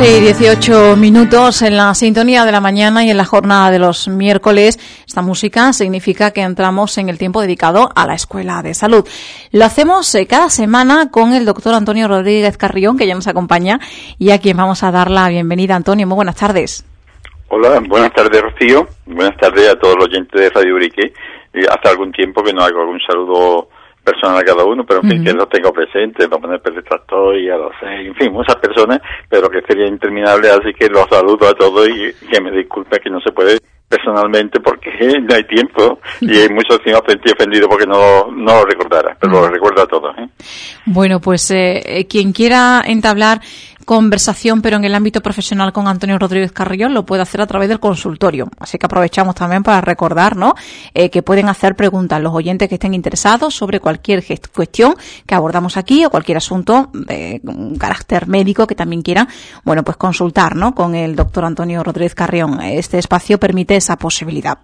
12 y 18 minutos en la sintonía de la mañana y en la jornada de los miércoles. Esta música significa que entramos en el tiempo dedicado a la Escuela de Salud. Lo hacemos eh, cada semana con el doctor Antonio Rodríguez Carrión, que ya nos acompaña y a quien vamos a dar la bienvenida. Antonio, muy buenas tardes. Hola, buenas tardes, Rocío. Buenas tardes a todos los oyentes de Radio Urique. Hace algún tiempo que no hago algún saludo personal a cada uno, pero en fin, que lo tengo presente, lo pone Tractor y a los, en fin, muchas personas, pero que sería interminable, así que los saludo a todos y que me disculpe que no se puede personalmente porque no hay tiempo y hay muchos que me ofendido porque no, no lo recordara, pero lo recuerdo a todos. ¿eh? Bueno, pues eh, eh, quien quiera entablar conversación, pero en el ámbito profesional con Antonio Rodríguez Carrión, lo puede hacer a través del consultorio. Así que aprovechamos también para recordar ¿no? Eh, que pueden hacer preguntas los oyentes que estén interesados sobre cualquier cuestión que abordamos aquí o cualquier asunto de carácter médico que también quieran, bueno, pues consultar ¿no? con el doctor Antonio Rodríguez Carrión. Este espacio permite esa posibilidad.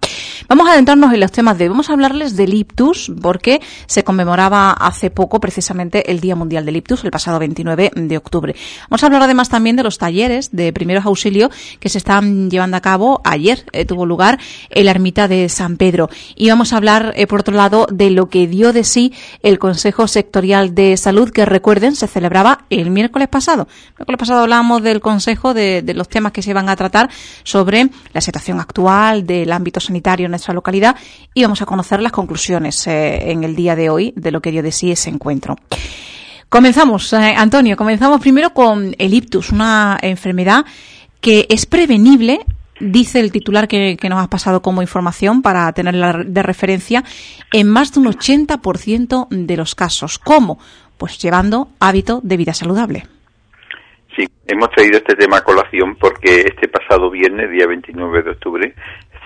Vamos a adentrarnos en los temas de hoy. Vamos a hablarles del ictus porque se conmemoraba hace poco precisamente el Día Mundial del Ictus, el pasado 29 de octubre. Vamos a hablar además también de los talleres de primeros auxilios que se están llevando a cabo. Ayer eh, tuvo lugar en la ermita de San Pedro. Y vamos a hablar, eh, por otro lado, de lo que dio de sí el Consejo Sectorial de Salud, que recuerden, se celebraba el miércoles pasado. El miércoles pasado hablábamos del Consejo, de, los temas que se iban a tratar sobre la situación actual del ámbito sanitario en nuestra localidad y vamos a conocer las conclusiones eh, en el día de hoy de lo que dio de sí ese encuentro. Comenzamos, eh, Antonio, comenzamos primero con el ictus, una enfermedad que es prevenible, dice el titular que, nos has pasado como información para tenerla de referencia, en más de un 80% de los casos. ¿Cómo? Pues llevando hábito de vida saludable. Sí, hemos traído este tema a colación porque este pasado viernes, día 29 de octubre,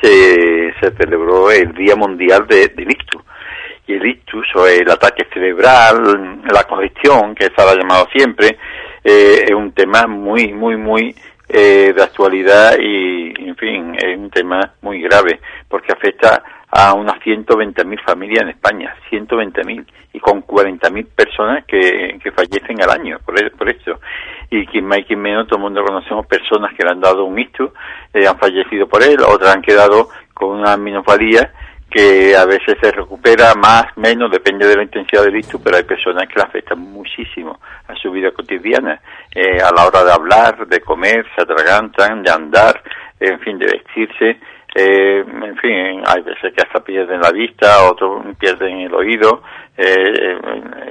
se, celebró el Día Mundial de, del Ictus el ictus o el ataque cerebral, la congestión, que se ha llamado siempre, eh, es un tema muy, muy, muy eh, de actualidad y, en fin, es un tema muy grave porque afecta a unas 120.000 familias en España, 120.000, y con 40.000 personas que, que fallecen al año por, por esto. Y quien más y quien menos, todo el mundo conocemos personas que le han dado un ictus, eh, han fallecido por él, otras han quedado con una minusvalía que a veces se recupera más, menos, depende de la intensidad del ictus, pero hay personas que le afectan muchísimo a su vida cotidiana, eh, a la hora de hablar, de comer, se atragantan, de andar, en fin, de vestirse, eh, en fin, hay veces que hasta pierden la vista, otros pierden el oído, eh,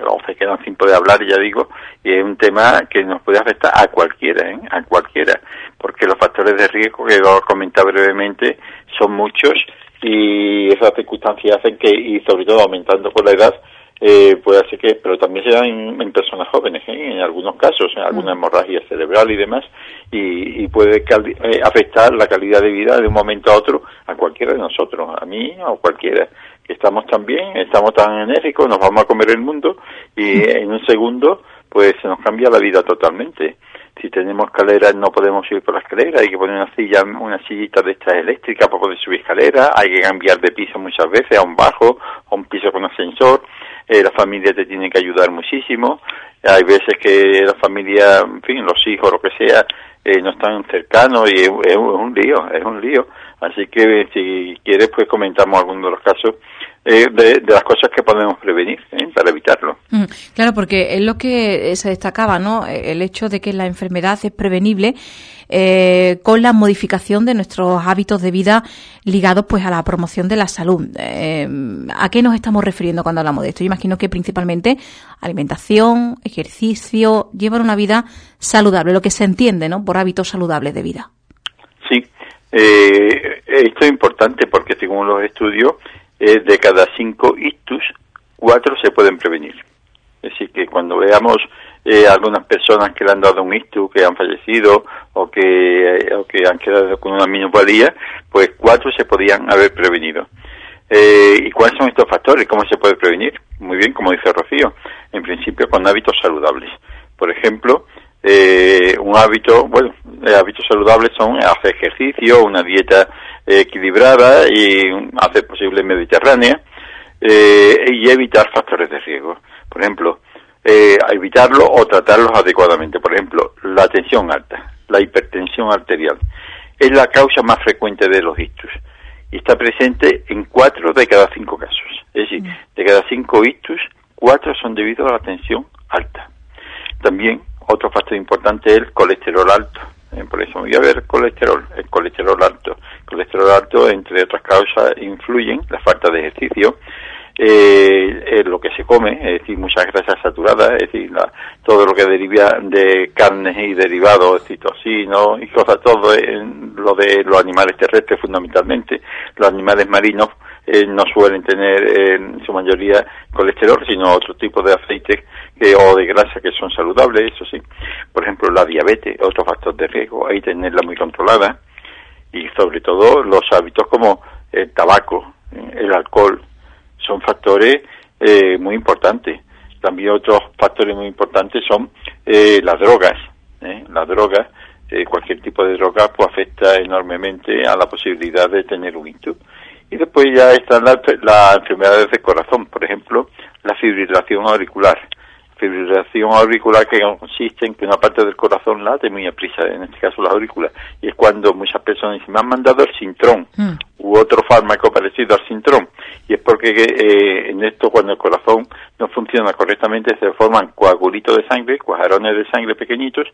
o se quedan sin poder hablar, ya digo, y es un tema que nos puede afectar a cualquiera, ¿eh? a cualquiera, porque los factores de riesgo que comentado brevemente son muchos y esas circunstancias hacen que, y sobre todo aumentando con la edad, eh, puede hacer que, pero también se dan en, personas jóvenes, ¿eh? en algunos casos, en alguna mm. hemorragia cerebral y demás, y, y puede eh, afectar la calidad de vida de un momento a otro a cualquiera de nosotros, a mí o cualquiera, que estamos tan bien, estamos tan enérgicos, nos vamos a comer el mundo y mm. en un segundo pues se nos cambia la vida totalmente si tenemos escaleras no podemos subir por la escalera, hay que poner una silla, una sillita de estas eléctricas para poder subir escalera, hay que cambiar de piso muchas veces a un bajo, a un piso con ascensor, eh, la familia te tiene que ayudar muchísimo, hay veces que la familia, en fin, los hijos, lo que sea, eh, no están cercanos y es, un lío, es un lío. Así que si quieres, pues comentamos algunos de los casos eh, de, las cosas que podemos prevenir ¿eh? para evitarlo. Mm, claro, porque es lo que se destacaba, ¿no? El hecho de que la enfermedad es prevenible eh, con la modificación de nuestros hábitos de vida ligados, pues, a la promoción de la salud. ¿A qué nos estamos refiriendo cuando hablamos de esto? Yo imagino que principalmente alimentación, ejercicio, llevar una vida saludable, lo que se entiende, ¿no? Por hábitos saludables de vida. Sí. esto es importante porque según los estudios eh, de cada cinco ictus, cuatro se pueden prevenir. Es decir, que cuando veamos eh, algunas personas que le han dado un ictus, que han fallecido o que, eh, o que han quedado con una minusvalía, pues cuatro se podían haber prevenido. ¿Y cuáles son estos factores? ¿Cómo se puede prevenir? Muy bien, como dice Rocío, en principio con hábitos saludables. Por ejemplo, un hábito, bueno, hábitos saludables son hacer ejercicio, una dieta equilibrada y hacer posible mediterránea eh, y evitar factores de riesgo. Por ejemplo, eh, evitarlo o tratarlos adecuadamente. Por ejemplo, la tensión alta. la hipertensión arterial. Es la causa más frecuente de los ictus y está presente en cuatro de cada cinco casos. Es decir, mm. de cada cinco ictus, cuatro son debido a la tensión alta. También otro factor importante es el colesterol alto. Eh, por eso voy a ver colesterol, el colesterol alto. Colesterol alto, entre otras causas, influyen la falta de ejercicio, eh, lo que se come, es decir, muchas grasas saturadas, es decir, todo lo que deriva de carnes y derivados, citocinos y cosas, todo lo de los animales terrestres fundamentalmente, los animales marinos eh, no suelen tener en su mayoría colesterol, sino otro tipo de aceites que, o de grasa que son saludables, eso sí. Por ejemplo, la diabetes, otro factor de riesgo, hay que tenerla muy controlada y sobre todo los hábitos como el tabaco, el alcohol, son factores eh, muy importantes. También otros factores muy importantes son eh, las drogas. ¿eh? Las drogas, eh, cualquier tipo de droga, pues afecta enormemente a la posibilidad de tener un ictus. Y después ya están las, las enfermedades del corazón, por ejemplo, la fibrilación auricular fibrilación auricular que consiste en que una parte del corazón late muy a prisa, en este caso la aurícula, y es cuando muchas personas dicen, me han mandado el sintrón mm. u otro fármaco parecido al sintrón, y es porque eh, en esto cuando el corazón no funciona correctamente se forman coagulitos de sangre, cuajarones de sangre pequeñitos,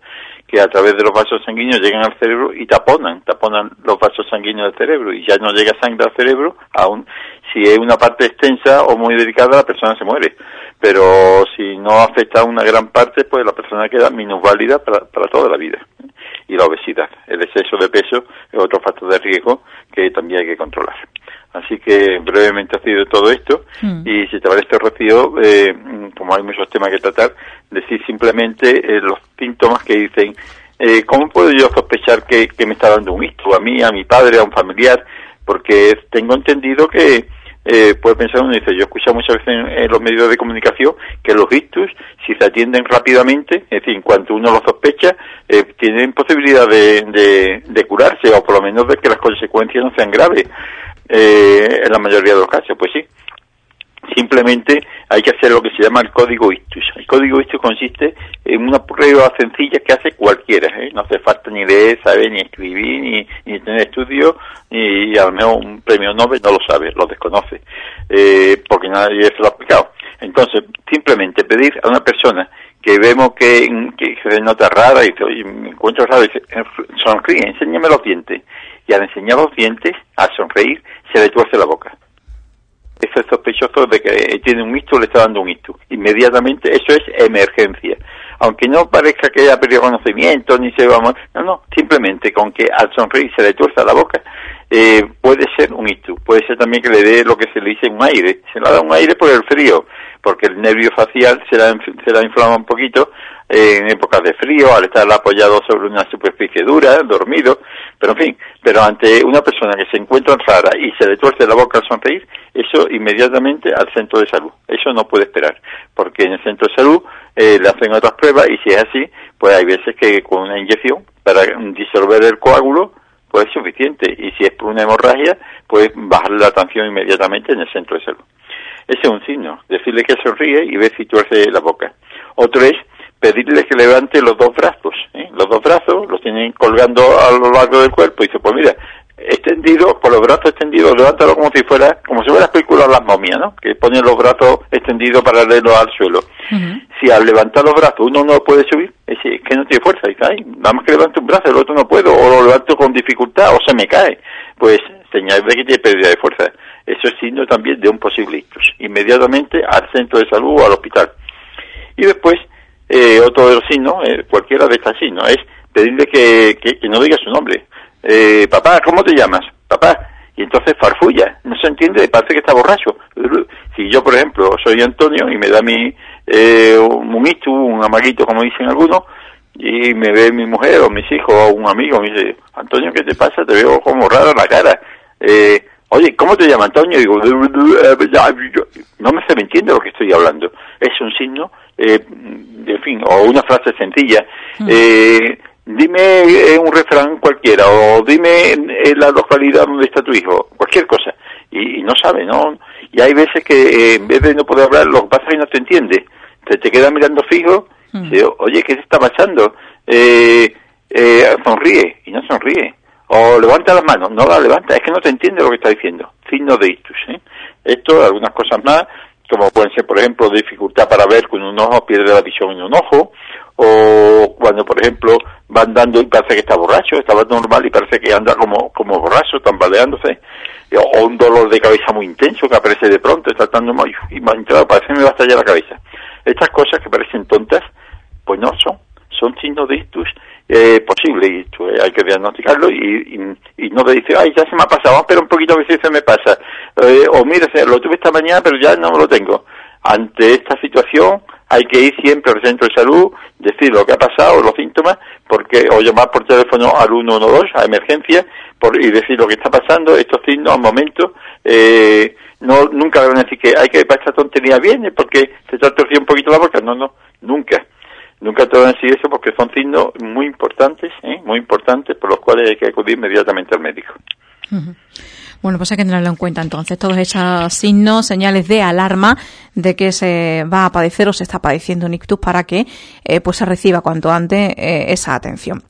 que a través de los vasos sanguíneos llegan al cerebro y taponan, taponan los vasos sanguíneos del cerebro, y ya no llega sangre al cerebro, aún si es una parte extensa o muy delicada la persona se muere pero si no afecta a una gran parte, pues la persona queda minusválida para, para toda la vida. Y la obesidad, el exceso de peso es otro factor de riesgo que también hay que controlar. Así que brevemente ha sido todo esto mm. y si te parece, Rocío, eh, como hay muchos temas que tratar, decir simplemente eh, los síntomas que dicen, eh, ¿cómo puedo yo sospechar que, que me está dando un hijo a mí, a mi padre, a un familiar? Porque tengo entendido que eh, puede pensar uno dice, yo he escuchado muchas veces en, los medios de comunicación que los ictus, si se atienden rápidamente, es decir, en cuanto uno lo sospecha, eh, tienen posibilidad de, de, curarse o por lo menos de que las consecuencias no sean graves. Eh, en la mayoría de los casos, pues sí. Simplemente hay que hacer lo que se llama el código ISTUS. El código ISTUS consiste en una prueba sencilla que hace cualquiera. ¿eh? No hace falta ni leer, saber, ni escribir, ni, ni tener estudios, ni a lo mejor un premio Nobel no lo sabe, lo desconoce, eh, porque nadie se lo ha aplicado. Entonces, simplemente pedir a una persona que vemos que, que se nota rara y dice, me encuentro raro, y dice, sonríe, enséñame los dientes. Y al enseñar los dientes, al sonreír, se le tuerce la boca es sospechoso de que tiene un hito, le está dando un hito. Inmediatamente, eso es emergencia. Aunque no parezca que haya perdido conocimiento, ni se va a no, no, simplemente con que al sonreír se le tuerza la boca, eh, puede ser un hito. Puede ser también que le dé lo que se le dice un aire. Se le da un aire por el frío, porque el nervio facial se la, se la inflama un poquito en épocas de frío, al estar apoyado sobre una superficie dura, dormido, pero en fin, pero ante una persona que se encuentra rara y se le tuerce la boca al sonreír, eso inmediatamente al centro de salud. Eso no puede esperar, porque en el centro de salud eh, le hacen otras pruebas y si es así, pues hay veces que con una inyección para disolver el coágulo, pues es suficiente. Y si es por una hemorragia, pues bajarle la tensión inmediatamente en el centro de salud. Ese es un signo, decirle que sonríe y ver si tuerce la boca. Otro es pedirle que levante los dos brazos. ¿eh? Los dos brazos los tienen colgando a lo largo del cuerpo y dice, pues mira, extendido, con los brazos extendidos, levántalo como si fuera, como si fuera película las momias, ¿no? Que ponen los brazos extendidos paralelos al suelo. Si al levantar los brazos uno no puede subir, es, que no tiene fuerza, dice, ay, nada más que levante un brazo, el otro no puedo, o lo levanto con dificultad, o se me cae. Pues señal de que tiene pérdida de fuerza. Eso es signo también de un posible ictus. Inmediatamente al centro de salud o al hospital. Y después, eh, otro de los signos, eh, cualquiera de estos signos, es pedirle que, que, no diga su nombre. Eh, papá, ¿cómo te llamas? Papá. Y entonces farfulla, no se entiende, parece que está borracho. Si yo, por ejemplo, soy Antonio y me da mi, eh, un hito, un amaguito, como dicen algunos, y me ve mi mujer o mis hijos o un amigo, me dice, Antonio, ¿qué te pasa? Te veo como raro la cara. Eh, Oye, ¿cómo te llamas, Antonio? Digo, no me se me entiende lo que estoy hablando. Es un signo eh, en fin, o una frase sencilla. Mm. Eh, dime eh, un refrán cualquiera, o dime eh, la localidad donde está tu hijo, cualquier cosa. Y, no sabe, ¿no? Y hay veces que en vez de no poder hablar, lo que pasa es que no te entiende. Te, te queda mirando fijo, mm. oye, ¿qué te está pasando? Eh, eh, sonríe y no sonríe. O levanta las manos, no la levanta, es que no te entiende lo que está diciendo. Signo de ictus. ¿eh? Esto, algunas cosas más, como pueden ser, por ejemplo, dificultad para ver con un ojo, pierde la visión en un ojo, o cuando, por ejemplo, va andando y parece que está borracho, estaba normal y parece que anda como, como borracho, tambaleándose, o un dolor de cabeza muy intenso que aparece de pronto, está estando mal y parece que me va a estallar la cabeza. Estas cosas que parecen tontas, pues no son, son signos de ictus eh, posible y eh, hay que diagnosticarlo y, y, no te dice, ay, ya se me ha pasado, pero un poquito a si se me pasa. Eh, o mira, lo tuve esta mañana, pero ya no lo tengo. Ante esta situación hay que ir siempre al centro de salud, decir lo que ha pasado, los síntomas, porque o llamar por teléfono al 112 a emergencia por, y decir lo que está pasando, estos signos al momento, eh, no nunca van a decir que hay que para esta tontería viene porque se te ha torcido un poquito la boca, no, no, nunca Nunca te van a decir eso porque son signos muy importantes, ¿eh? muy importantes, por los cuales hay que acudir inmediatamente al médico. Bueno, pues hay que tenerlo en cuenta entonces, todos esos signos, señales de alarma de que se va a padecer o se está padeciendo un ictus para que eh, pues se reciba cuanto antes eh, esa atención.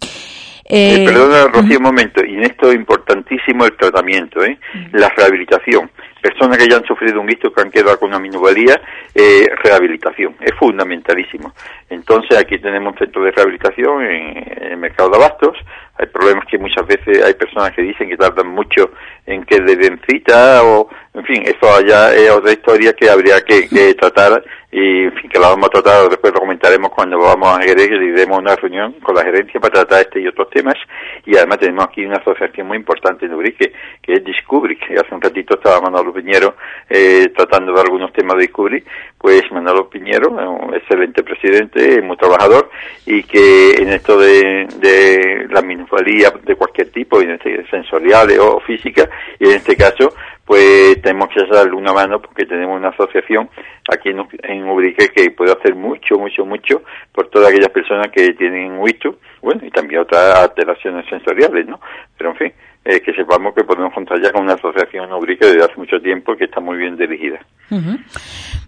Eh, perdona, Rocío, un momento, y en esto es importantísimo el tratamiento, ¿eh? la rehabilitación personas que ya han sufrido un guisto que han quedado con una minuvalía, eh, rehabilitación. Es fundamentalísimo. Entonces aquí tenemos un centro de rehabilitación en, el mercado de abastos. Hay problemas que muchas veces hay personas que dicen que tardan mucho en que le den cita o, en fin, eso allá es otra historia que habría que, que tratar y en fin, que la vamos a tratar, después lo comentaremos cuando vamos a Jerez y demos una reunión con la gerencia para tratar este y otros temas. Y además tenemos aquí una asociación muy importante en Ubrique que es Discovery, que hace un ratito estaba Manolo Piñero eh, tratando de algunos temas de Discovery, pues Manolo Piñero, un excelente presidente, muy trabajador y que en esto de, la minusvalía de cualquier tipo, este, sensoriales o física, y en este caso pues tenemos que darle una mano porque tenemos una asociación aquí en, en Ubrique que puede hacer mucho, mucho, mucho por todas aquellas personas que tienen huito, bueno, y también otras alteraciones sensoriales, ¿no? Pero en fin, eh, que sepamos que podemos contar ya con una asociación en Ubrique desde hace mucho tiempo que está muy bien dirigida.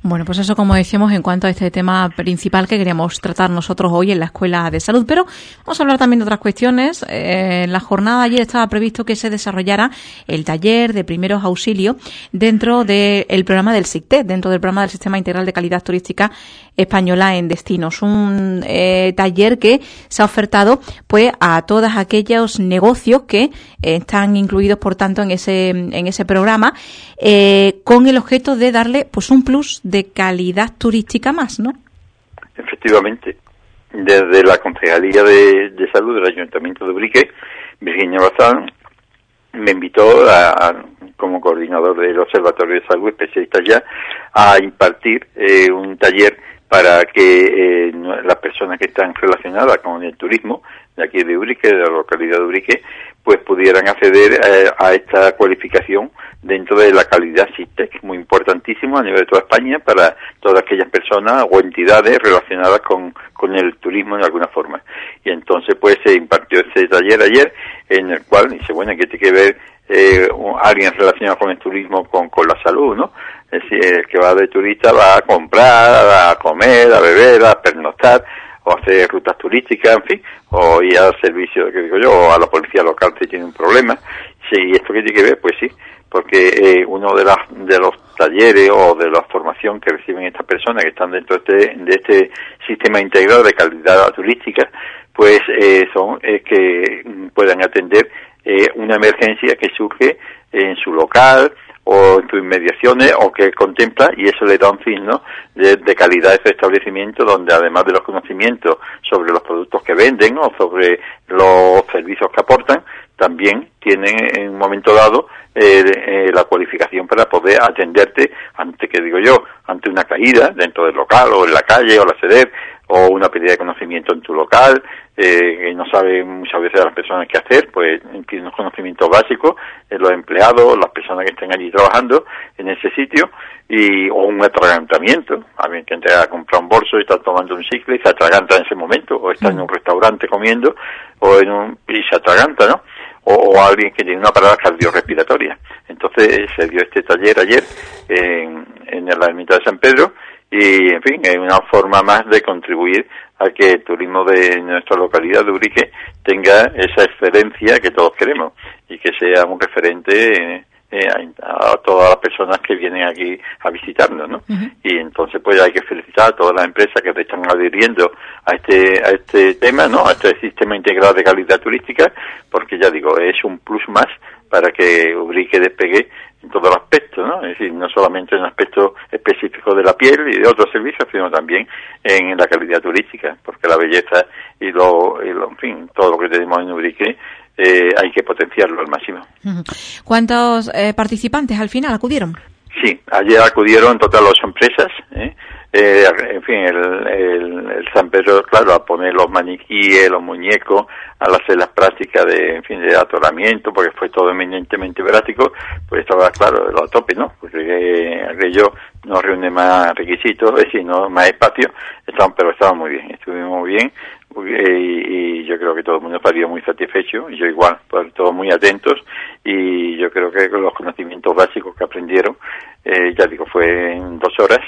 Bueno, pues eso como decíamos en cuanto a este tema principal que queríamos tratar nosotros hoy en la Escuela de Salud, pero vamos a hablar también de otras cuestiones. Eh, en la jornada ayer estaba previsto que se desarrollara el taller de primeros auxilios dentro del programa del SICTE, dentro del programa del Sistema Integral de Calidad Turística Española en Destinos. Un eh, taller que se ha ofertado pues a todos aquellos negocios que eh, están incluidos, por tanto, en ese, en ese programa, con el objeto de pues un plus de calidad turística más, ¿no? Efectivamente. Desde la Concejalía de, Salud del Ayuntamiento de Ubrique, Virginia Bazán me invitó a, como coordinador del Observatorio de Salud, especialista ya, a impartir eh, un taller para que eh, las personas que están relacionadas con el turismo de aquí de Ubrique, de la localidad de Ubrique, pues pudieran acceder eh, a esta cualificación dentro de la calidad SITEC, muy importantísimo a nivel de toda España para todas aquellas personas o entidades relacionadas con, con el turismo de alguna forma. Y entonces pues se impartió este taller ayer en el cual dice, bueno, que tiene que ver eh, alguien relacionado con el turismo con, con la salud, ¿no? Es decir, el que va de turista va a comprar, a comer, a beber, a pernoctar, o hacer rutas turísticas, en fin, o ir al servicio, que digo yo, o a la policía local si tiene un problema. Sí, ¿esto qué tiene que ver? Pues sí, porque eh, uno de, las, de los talleres o de la formación que reciben estas personas que están dentro de este, de este sistema integrado de calidad turística, pues eh, son eh, que puedan atender eh, una emergencia que surge en su local o en sus inmediaciones o que contempla y eso le da un signo de, de calidad a ese establecimiento donde además de los conocimientos sobre los productos que venden o sobre los servicios que aportan, también tienen en un momento dado eh, eh, la cualificación para poder atenderte ante, que digo yo, ante una caída dentro del local o en la calle o la sede o una pérdida de conocimiento en tu local, eh, que no saben muchas veces las personas qué hacer, pues tienen unos conocimientos básicos, eh, los empleados, las personas que estén allí trabajando en ese sitio, y, o un atragantamiento, alguien que entra a comprar un bolso y está tomando un cicle y se atraganta en ese momento, o está en un restaurante comiendo, o en un, y se atraganta, ¿no? O, alguien que tiene una parada cardiorrespiratoria. Entonces se dio este taller ayer en, en la ermita de San Pedro y en fin, es una forma más de contribuir a que el turismo de nuestra localidad de Urique tenga esa excelencia que todos queremos y que sea un referente eh, a, todas las personas que vienen aquí a visitarnos, ¿no? Y entonces pues hay que felicitar a todas las empresas que se están adhiriendo a este a este tema, ¿no? A este sistema integrado de calidad turística, porque ya digo es un plus más para que Ubrique despegue en todos los aspectos, ¿no? Es decir, no solamente en aspecto específico de la piel y de otros servicios, sino también en la calidad turística, porque la belleza y lo, y lo en fin, todo lo que tenemos en Ubrique eh, hay que potenciarlo al máximo. ¿Cuántos eh, participantes al final acudieron? Sí, ayer acudieron en total dos empresas. ¿eh? Eh, en fin, el, el, San Pedro, claro, a poner los maniquíes, los muñecos, a hacer las prácticas de, en fin, de atoramiento, porque fue todo eminentemente práctico, pues estaba, claro, a tope, ¿no? Porque aquello no reúne más requisitos, es decir, no más espacio, estaban, pero estaba muy bien, estuvimos muy bien, y, yo creo que todo el mundo salió muy satisfecho, y yo igual, pues, todos muy atentos, y yo creo que los conocimientos básicos que aprendieron, eh, ya digo, fue en dos horas,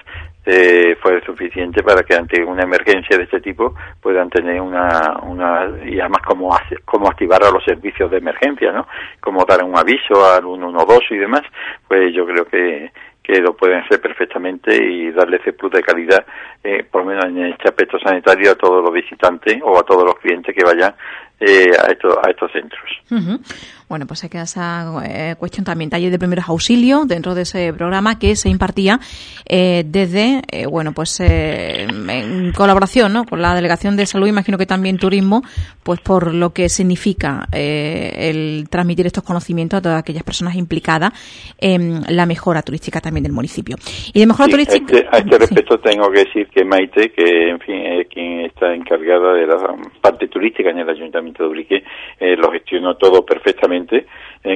eh, fue suficiente para que ante una emergencia de este tipo puedan tener una, una y además cómo, cómo activar a los servicios de emergencia, ¿no? Cómo dar un aviso al 112 y demás, pues yo creo que que lo pueden hacer perfectamente y darle ese plus de calidad, eh, por lo menos en este aspecto sanitario, a todos los visitantes o a todos los clientes que vayan eh, a, estos, a estos centros. Bueno, pues hay que esa eh, cuestión también, taller de primeros auxilios dentro de ese programa que se impartía eh, desde, eh, bueno, pues en colaboración ¿no? con la Delegación de Salud, imagino que también Turismo, pues por lo que significa el transmitir estos conocimientos a todas aquellas personas implicadas en la mejora turística también del municipio. Y de mejora turística. A este, este respecto tengo que decir que Maite, que en fin es quien está encargada de la parte turística en el Ayuntamiento de Ubrique, lo gestionó todo perfectamente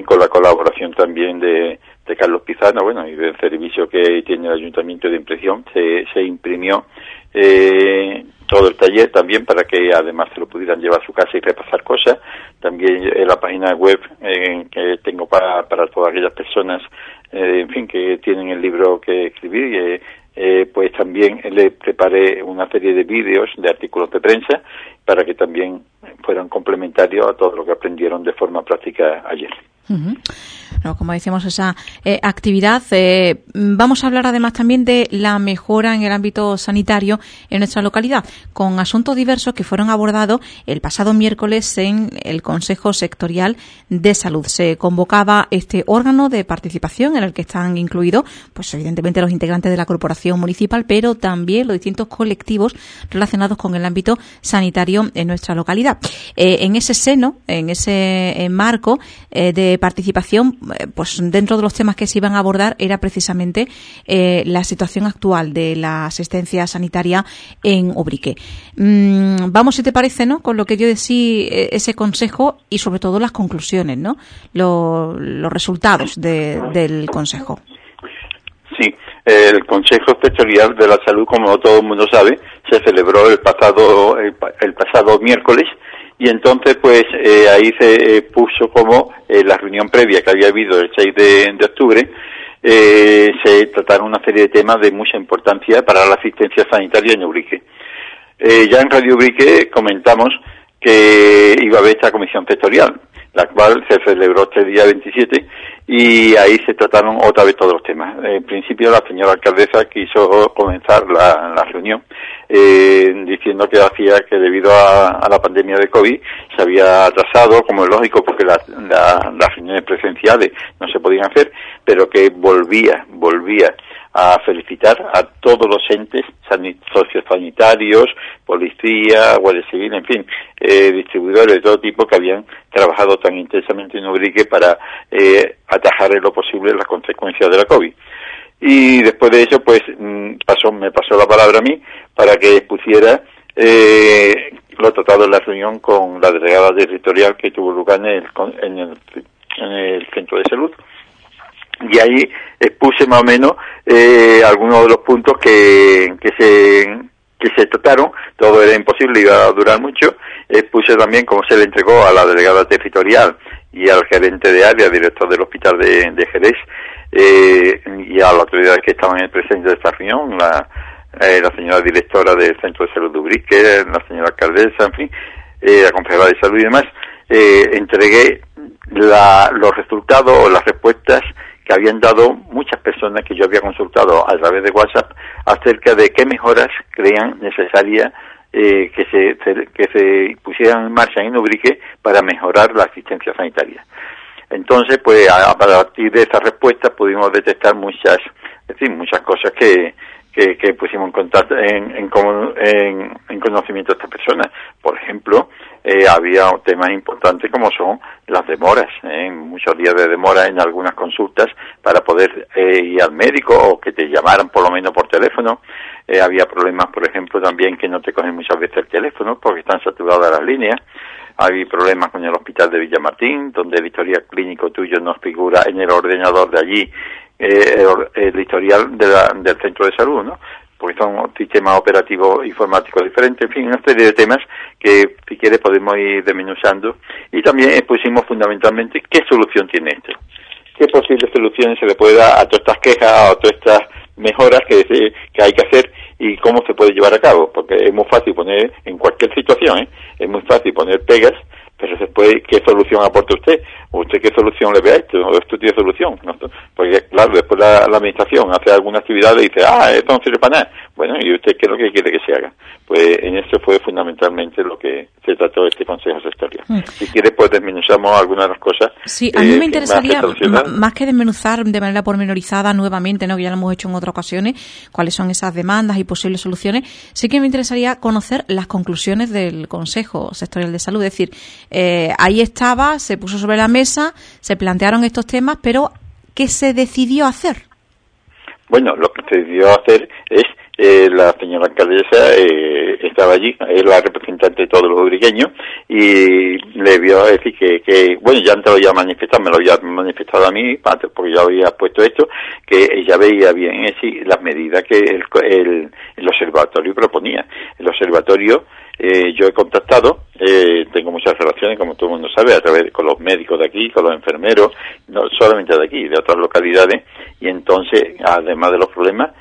con la colaboración también de, Carlos Pizano, bueno, y del servicio que tiene el Ayuntamiento de Impresión, se, se imprimió eh, todo el taller también para que además se lo pudieran llevar a su casa y repasar cosas. También en la página web eh, que tengo para, para todas aquellas personas, eh, en fin, que tienen el libro que escribir, eh, pues también le preparé una serie de vídeos, de artículos de prensa, para que también fueran complementarios a todo lo que aprendieron de forma práctica ayer como decíamos, esa eh, actividad. Eh, vamos a hablar además también de la mejora en el ámbito sanitario en nuestra localidad, con asuntos diversos que fueron abordados el pasado miércoles en el Consejo Sectorial de Salud. Se convocaba este órgano de participación en el que están incluidos, pues evidentemente los integrantes de la corporación municipal, pero también los distintos colectivos relacionados con el ámbito sanitario en nuestra localidad. Eh, en ese seno, en ese marco de participación, pues dentro de los temas que se iban a abordar era precisamente eh, la situación actual de la asistencia sanitaria en Obrique. Mm, vamos, si te parece, ¿no? Con lo que yo decía, eh, ese consejo y sobre todo las conclusiones, ¿no? los resultados del consejo. Sí, el Consejo Especial de la Salud, como todo el mundo sabe, se celebró el pasado el pasado miércoles y entonces pues eh, ahí se eh, puso como eh, la reunión previa que había habido el 6 de, octubre se trataron una serie de temas de mucha importancia para la asistencia sanitaria en Ubrique. ya en Radio Ubrique comentamos que iba a haber esta comisión sectorial, la cual se celebró este día 27 y ahí se trataron otra vez todos los temas. En principio la señora alcaldesa quiso comenzar la, reunión eh, diciendo que hacía que debido a, la pandemia de COVID se había atrasado, como es lógico, porque las reuniones presenciales no se podían hacer, pero que volvía, volvía a felicitar a todos los entes sociosanitarios, policía, guardia civil, en fin, eh, distribuidores de todo tipo que habían trabajado tan intensamente en Ubrique para eh, atajar en lo posible las consecuencias de la COVID. Y después de eso, pues, mm, pasó, me pasó la palabra a mí para que expusiera eh, lo tratado en la reunión con la delegada territorial que tuvo lugar en el, en el, en el centro de salud. Y ahí expuse más o menos eh, algunos de los puntos que, que se que se trataron, todo era imposible, iba a durar mucho, expuse también cómo se le entregó a la delegada territorial y al gerente de área, director del hospital de, Jerez, eh, y a las autoridades que estaban en el presente de esta reunión, la, eh, la señora directora del Centro de Salud de Ubrique, la señora alcaldesa, en fin, eh, la consejera de salud y demás, eh, entregué los resultados o las respuestas que habían dado muchas personas que yo había consultado a través de WhatsApp acerca de qué mejoras creían necesarias eh, que, se, que se pusieran en marcha en Ubrique para mejorar la asistencia sanitaria. Entonces, pues a, partir de esa respuesta pudimos detectar muchas, es decir, muchas cosas que, que, pusimos en, contacto, en, en, en, conocimiento de estas personas. Por ejemplo, eh, había temas importantes como son las demoras, ¿eh? muchos días de demora en algunas consultas para poder eh, ir al médico o que te llamaran por lo menos por teléfono. Eh, había problemas, por ejemplo, también que no te cogen muchas veces el teléfono porque están saturadas las líneas. Hay problemas con el hospital de Villamartín, donde el historial clínico tuyo no figura en el ordenador de allí eh, el, historial del centro de salud, ¿no? Porque son sistemas operativos informáticos diferentes, en fin, una serie de temas que, si quieres, podemos ir desmenuzando. Y también pusimos fundamentalmente qué solución tiene esto. ¿Qué posibles soluciones se le puede dar a todas estas quejas, a todas estas mejoras que, que hay que hacer y cómo se puede llevar a cabo? Porque es muy fácil poner, en cualquier situación, ¿eh? es muy fácil poner pegas pero después, ¿qué solución aporta usted? ¿Usted qué solución le ve a esto? ¿O esto tiene solución? Porque, claro, después la, administración hace alguna actividad y dice, ah, esto no sirve para nada. Bueno, ¿y usted qué es lo que quiere que se haga? Pues en eso fue fundamentalmente lo que se trató este Consejo Sectorial. Mm. Si quiere, pues desmenuzamos algunas de las cosas. Sí, a mí me eh, interesaría, más, que desmenuzar de manera pormenorizada nuevamente, ¿no? que ya lo hemos hecho en otras ocasiones, cuáles son esas demandas y posibles soluciones, sí que me interesaría conocer las conclusiones del Consejo Sectorial de Salud. Es decir, eh, ahí estaba, se puso sobre la mesa, se plantearon estos temas, pero ¿qué se decidió hacer? Bueno, lo que se decidió hacer es eh, la señora alcaldesa eh, estaba allí, es la representante de todos los ubriqueños, y le vio decir que, que bueno, ya antes lo había manifestado, me lo había manifestado a mí, porque ya había puesto esto, que ella veía bien las medidas que el, el, el observatorio proponía. El observatorio eh, yo he contactado, eh, tengo muchas relaciones, como todo el mundo sabe, a través con los médicos de aquí, con los enfermeros, no solamente de aquí, de otras localidades, y entonces, además de los problemas,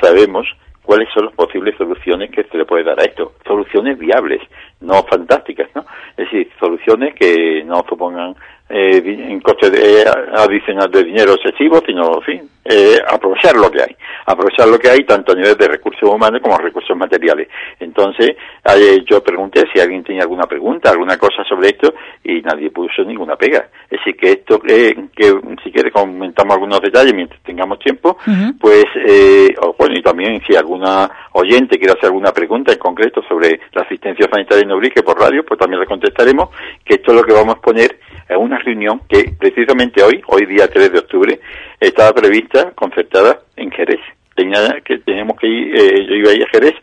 sabemos cuáles son las posibles soluciones que se le puede dar a esto. Soluciones viables, no fantásticas, ¿no? Es decir, soluciones que no supongan eh, en coste de, adicional de dinero excesivo, sino, en fin, eh, aprovechar lo que hay. Aprovechar lo que hay tanto a nivel de recursos humanos como recursos materiales. Entonces, yo pregunté si alguien tenía alguna pregunta, alguna cosa sobre esto, y nadie puso ninguna pega. Es decir, que esto, que si quiere comentamos algunos detalles mientras tengamos tiempo, pues, eh, bueno, y también si alguna oyente quiere hacer alguna pregunta en concreto sobre la asistencia sanitaria en Ubrique por radio, pues también le contestaremos, que esto es lo que vamos a poner en una reunión que precisamente hoy, hoy día 3 de octubre, estaba prevista, concertada en Jerez. Tenía que teníamos que ir, eh, yo iba a ir a Jerez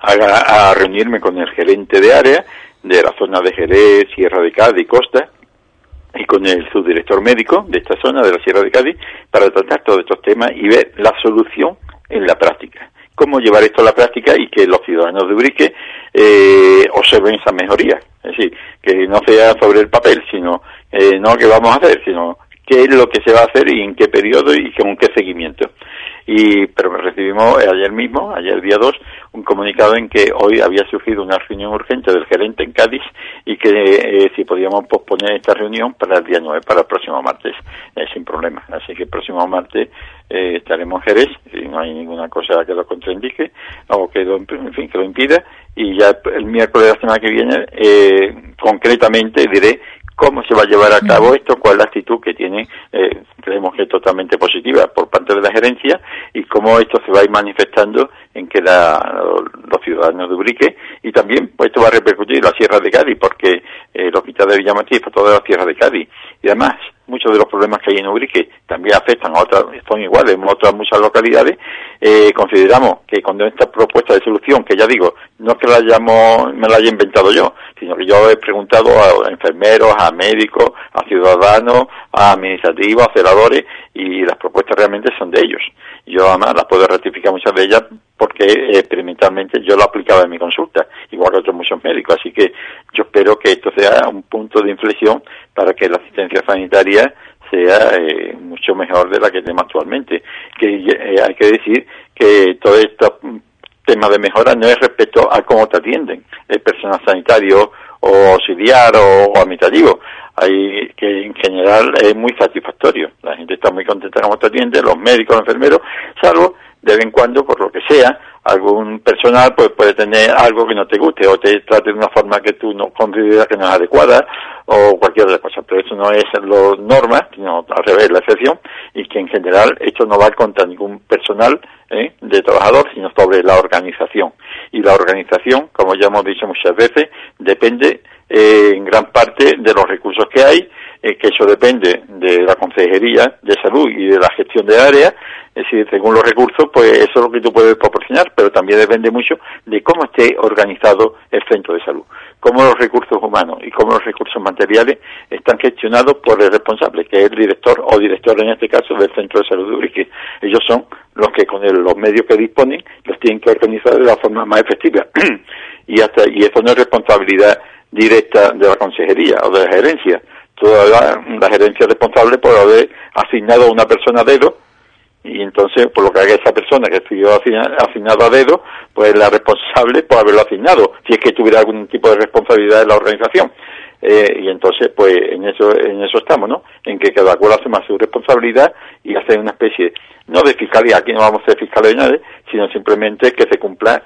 a, a, reunirme con el gerente de área de la zona de Jerez, Sierra de Cádiz, Costa, y con el subdirector médico de esta zona, de la Sierra de Cádiz, para tratar todos estos temas y ver la solución en la práctica. Cómo llevar esto a la práctica y que los ciudadanos de Ubrique eh, observen esa mejoría. Es decir, que no sea sobre el papel, sino eh, no qué vamos a hacer, sino qué es lo que se va a hacer y en qué periodo y con qué seguimiento. Y, pero recibimos ayer mismo, ayer día 2, un comunicado en que hoy había surgido una reunión urgente del gerente en Cádiz y que eh, si podíamos posponer esta reunión para el día 9, para el próximo martes, eh, sin problema. Así que el próximo martes eh, estaremos en Jerez, y no hay ninguna cosa que lo contraindique o que lo, en fin, que lo impida. Y ya el miércoles de la semana que viene, concretamente diré cómo se va a llevar a cabo esto, cuál es la actitud que tiene, eh, creemos que es totalmente positiva por parte de la gerencia y cómo esto se va a ir manifestando en que los ciudadanos de Ubrique y también pues esto va a repercutir en la Sierra de Cádiz porque eh, el hospital de Villamatí fue toda la Sierra de Cádiz y además muchos de los problemas que hay en Ubrique también afectan a otras, son iguales en otras muchas localidades, eh, consideramos que cuando esta propuesta de solución, que ya digo, no es que la hayamos, me la haya inventado yo, sino que yo he preguntado a enfermeros, a médicos, a ciudadanos, a administrativos, a celadores, y las propuestas realmente son de ellos. Yo además las puedo ratificar muchas de ellas porque experimentalmente yo lo aplicaba en mi consulta, igual que otros muchos médicos. Así que yo espero que esto sea un punto de inflexión para que la asistencia sanitaria sea eh, mucho mejor de la que tenemos actualmente. Que eh, hay que decir que todo esto tema de mejora no es respecto a cómo te atienden el personal sanitario o auxiliar o, administrativo. Hay que en general es muy satisfactorio. La gente está muy contenta cómo te atiende, los médicos, los enfermeros, salvo de vez en cuando, por lo que sea, algún personal pues puede tener algo que no te guste o te trate de una forma que tú no consideras que no es adecuada o cualquier otra cosa. Pero eso no es lo norma, sino al revés, la excepción, y que en general esto no va contra ningún personal ¿eh? de trabajador, sino sobre la organización. Y la organización, como ya hemos dicho muchas veces, depende eh, en gran parte de los recursos que hay, eh, que eso depende de la Consejería de Salud y de la gestión de área, es decir, según los recursos, pues eso es lo que tú puedes proporcionar, pero también depende mucho de cómo esté organizado el centro de salud, cómo los recursos humanos y cómo los recursos materiales están gestionados por el responsable, que es el director o director en este caso del centro de salud de Urique. Ellos son los que con los medios que disponen los tienen que organizar de la forma más efectiva. y hasta y eso no es responsabilidad directa de la consejería o de la gerencia. Toda la, gerencia responsable por haber asignado a una persona a dedo y entonces por lo que haga esa persona que estuvo asignado a dedo, pues la responsable por haberlo asignado, si es que tuviera algún tipo de responsabilidad en la organización. Eh, y entonces pues en eso en eso estamos no en que cada cual más su responsabilidad y hace una especie no de fiscalía aquí no vamos a ser fiscales de nadie sino simplemente que se cumpla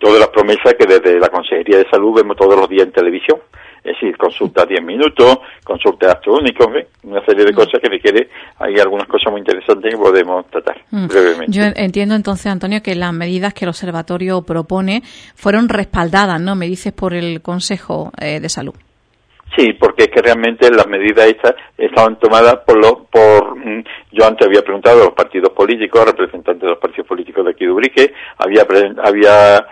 todas las promesas que desde la Consejería de Salud vemos todos los días en televisión es decir, consulta 10 minutos, consulta acto único, una serie de cosas que requiere, hay algunas cosas muy interesantes que podemos tratar mm. brevemente. Yo entiendo entonces, Antonio, que las medidas que el observatorio propone fueron respaldadas, ¿no? Me dices por el Consejo eh, de Salud. Sí, porque es que realmente las medidas estas estaban tomadas por lo, por, mm, yo antes había preguntado a los partidos políticos, representantes de los partidos políticos de aquí de Ubrique, había, había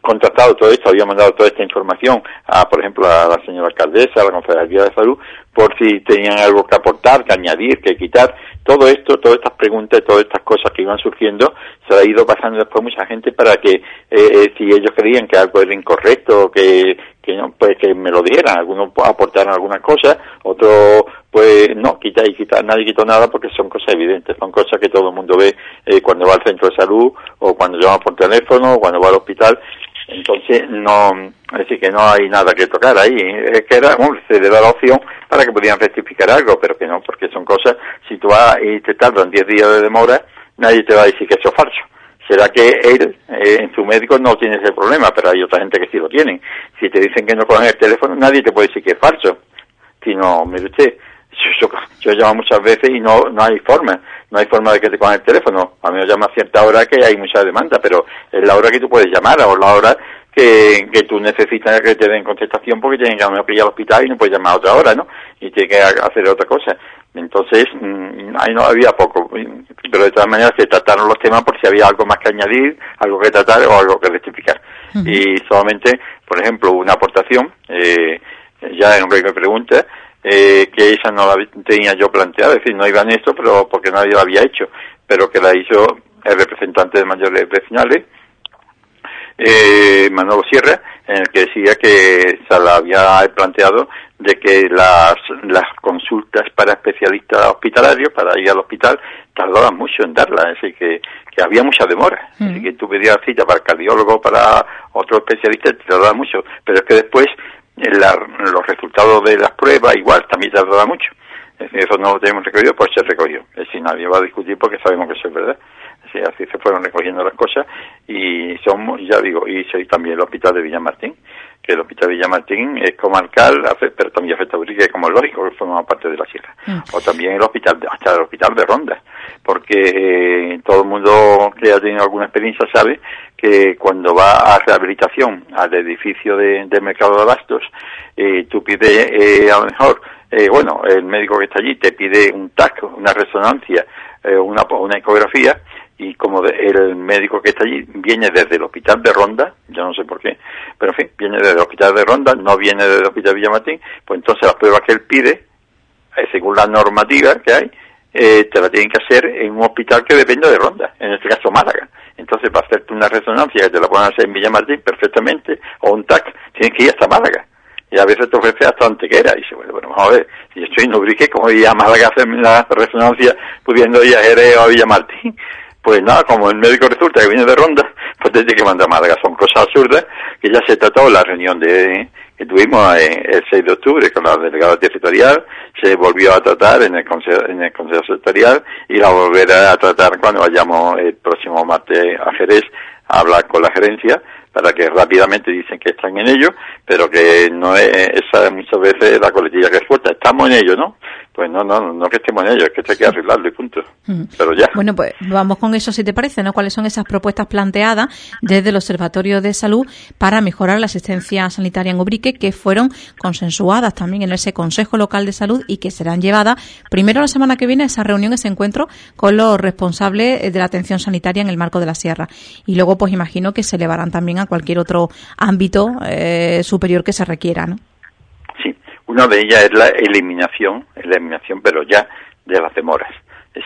contratado todo esto, había mandado toda esta información a, por ejemplo, a la señora alcaldesa, a la Confederación de Salud, por si tenían algo que aportar, que añadir, que quitar. Todo esto, todas estas preguntas, todas estas cosas que iban surgiendo, se ha ido pasando después mucha gente para que, eh, eh, si ellos creían que algo era incorrecto, que, que pues que me lo dieran, algunos aportaran alguna cosa, otros pues no, quita y quita, nadie quitó nada porque son cosas evidentes, son cosas que todo el mundo ve eh, cuando va al centro de salud o cuando llama por teléfono o cuando va al hospital, entonces no, es decir que no hay nada que tocar ahí, es que era, bueno, se le da la opción para que pudieran rectificar algo, pero que no, porque son cosas, si tú vas y te tardan 10 días de demora, nadie te va a decir que eso es falso será que él eh, en su médico no tiene ese problema, pero hay otra gente que sí lo tiene. Si te dicen que no cogen el teléfono, nadie te puede decir que es falso. Si no, mire usted, yo, yo, llamo muchas veces y no, no hay forma, no hay forma de que te cojan el teléfono. A mí me llama a cierta hora que hay mucha demanda, pero es la hora que tú puedes llamar o la hora que, que tú necesitas que te den contestación porque tienen que ir al hospital y no puedes llamar a otra hora, ¿no? Y tienes que hacer otra cosa. Entonces, mm, ahí no había poco, pero de todas maneras se trataron los temas por si había algo más que añadir, algo que tratar o algo que rectificar. Y solamente, por ejemplo, una aportación, eh, ya en un que me pregunta, eh, que esa no la tenía yo planteada, es decir, no iba en esto, pero porque nadie lo había hecho, pero que la hizo el representante de mayores vecinales, eh, Manolo Sierra, en el que decía que se la había planteado de que las, las consultas para especialistas hospitalarios, para ir al hospital, tardaban mucho en darlas, decir, que, que había mucha demora. Así que tú pedías cita para cardiólogo, para otro especialista, te tardaba mucho. Pero es que después eh, los resultados de las pruebas igual también tardaba mucho. Es eso no lo tenemos recogido, pues se recogió. Es decir, nadie va a discutir porque sabemos que eso es verdad así se fueron recogiendo las cosas y somos, ya digo, y soy también el hospital de Villamartín, que el hospital de Villamartín es comarcal, pero también afecta a Urique como lógico, que forma parte de la sierra. Mm. O también el hospital, hasta el hospital de Ronda, porque eh, todo el mundo que ha tenido alguna experiencia sabe que cuando va a rehabilitación al edificio de, mercado de abastos, eh, tú pides eh, a lo mejor, eh, bueno, el médico que está allí te pide un TAC, una resonancia, una, una ecografía, y como el médico que está allí viene desde el hospital de Ronda, yo no sé por qué, pero en fin, viene desde el hospital de Ronda, no viene desde el hospital Villamartín, pues entonces las pruebas que él pide, eh, según la normativa que hay, eh, te la tienen que hacer en un hospital que depende de Ronda, en este caso Málaga. Entonces, para hacerte una resonancia que te la pueden hacer en Villamartín perfectamente, o un TAC, tienes que ir hasta Málaga. Y a veces te ofrece hasta Antequera. Y dice, bueno, bueno, vamos a ver, si yo estoy en Ubrique, ¿cómo voy a Málaga a hacer la resonancia pudiendo ir a Jerez o a Villamartín? Pues nada, como el médico resulta que viene de ronda, pues tiene que mandar a Málaga. Son cosas absurdas que ya se trató la reunión de que tuvimos el 6 de octubre con la delegada territorial, se volvió a tratar en el Consejo, en el consejo Sectorial y la volverá a tratar cuando vayamos el próximo martes a Jerez a hablar con la gerencia para que rápidamente dicen que están en ello, pero que no es esa muchas veces la coletilla que es fuerte. Estamos en ello, ¿no? Pues no, no, no que estemos en ello, es que hay que arreglarlo y punto. Mm. Pero ya. Bueno, pues vamos con eso si te parece, ¿no? ¿Cuáles son esas propuestas planteadas desde el Observatorio de Salud para mejorar la asistencia sanitaria en Ubrique que fueron consensuadas también en ese Consejo Local de Salud y que serán llevadas primero la semana que viene a esa reunión, ese encuentro con los responsables de la atención sanitaria en el marco de la Sierra. Y luego, pues imagino que se elevarán también a cualquier otro ámbito eh, superior que se requiera, ¿no? Una de ellas es la eliminación, eliminación, pero ya de las demoras.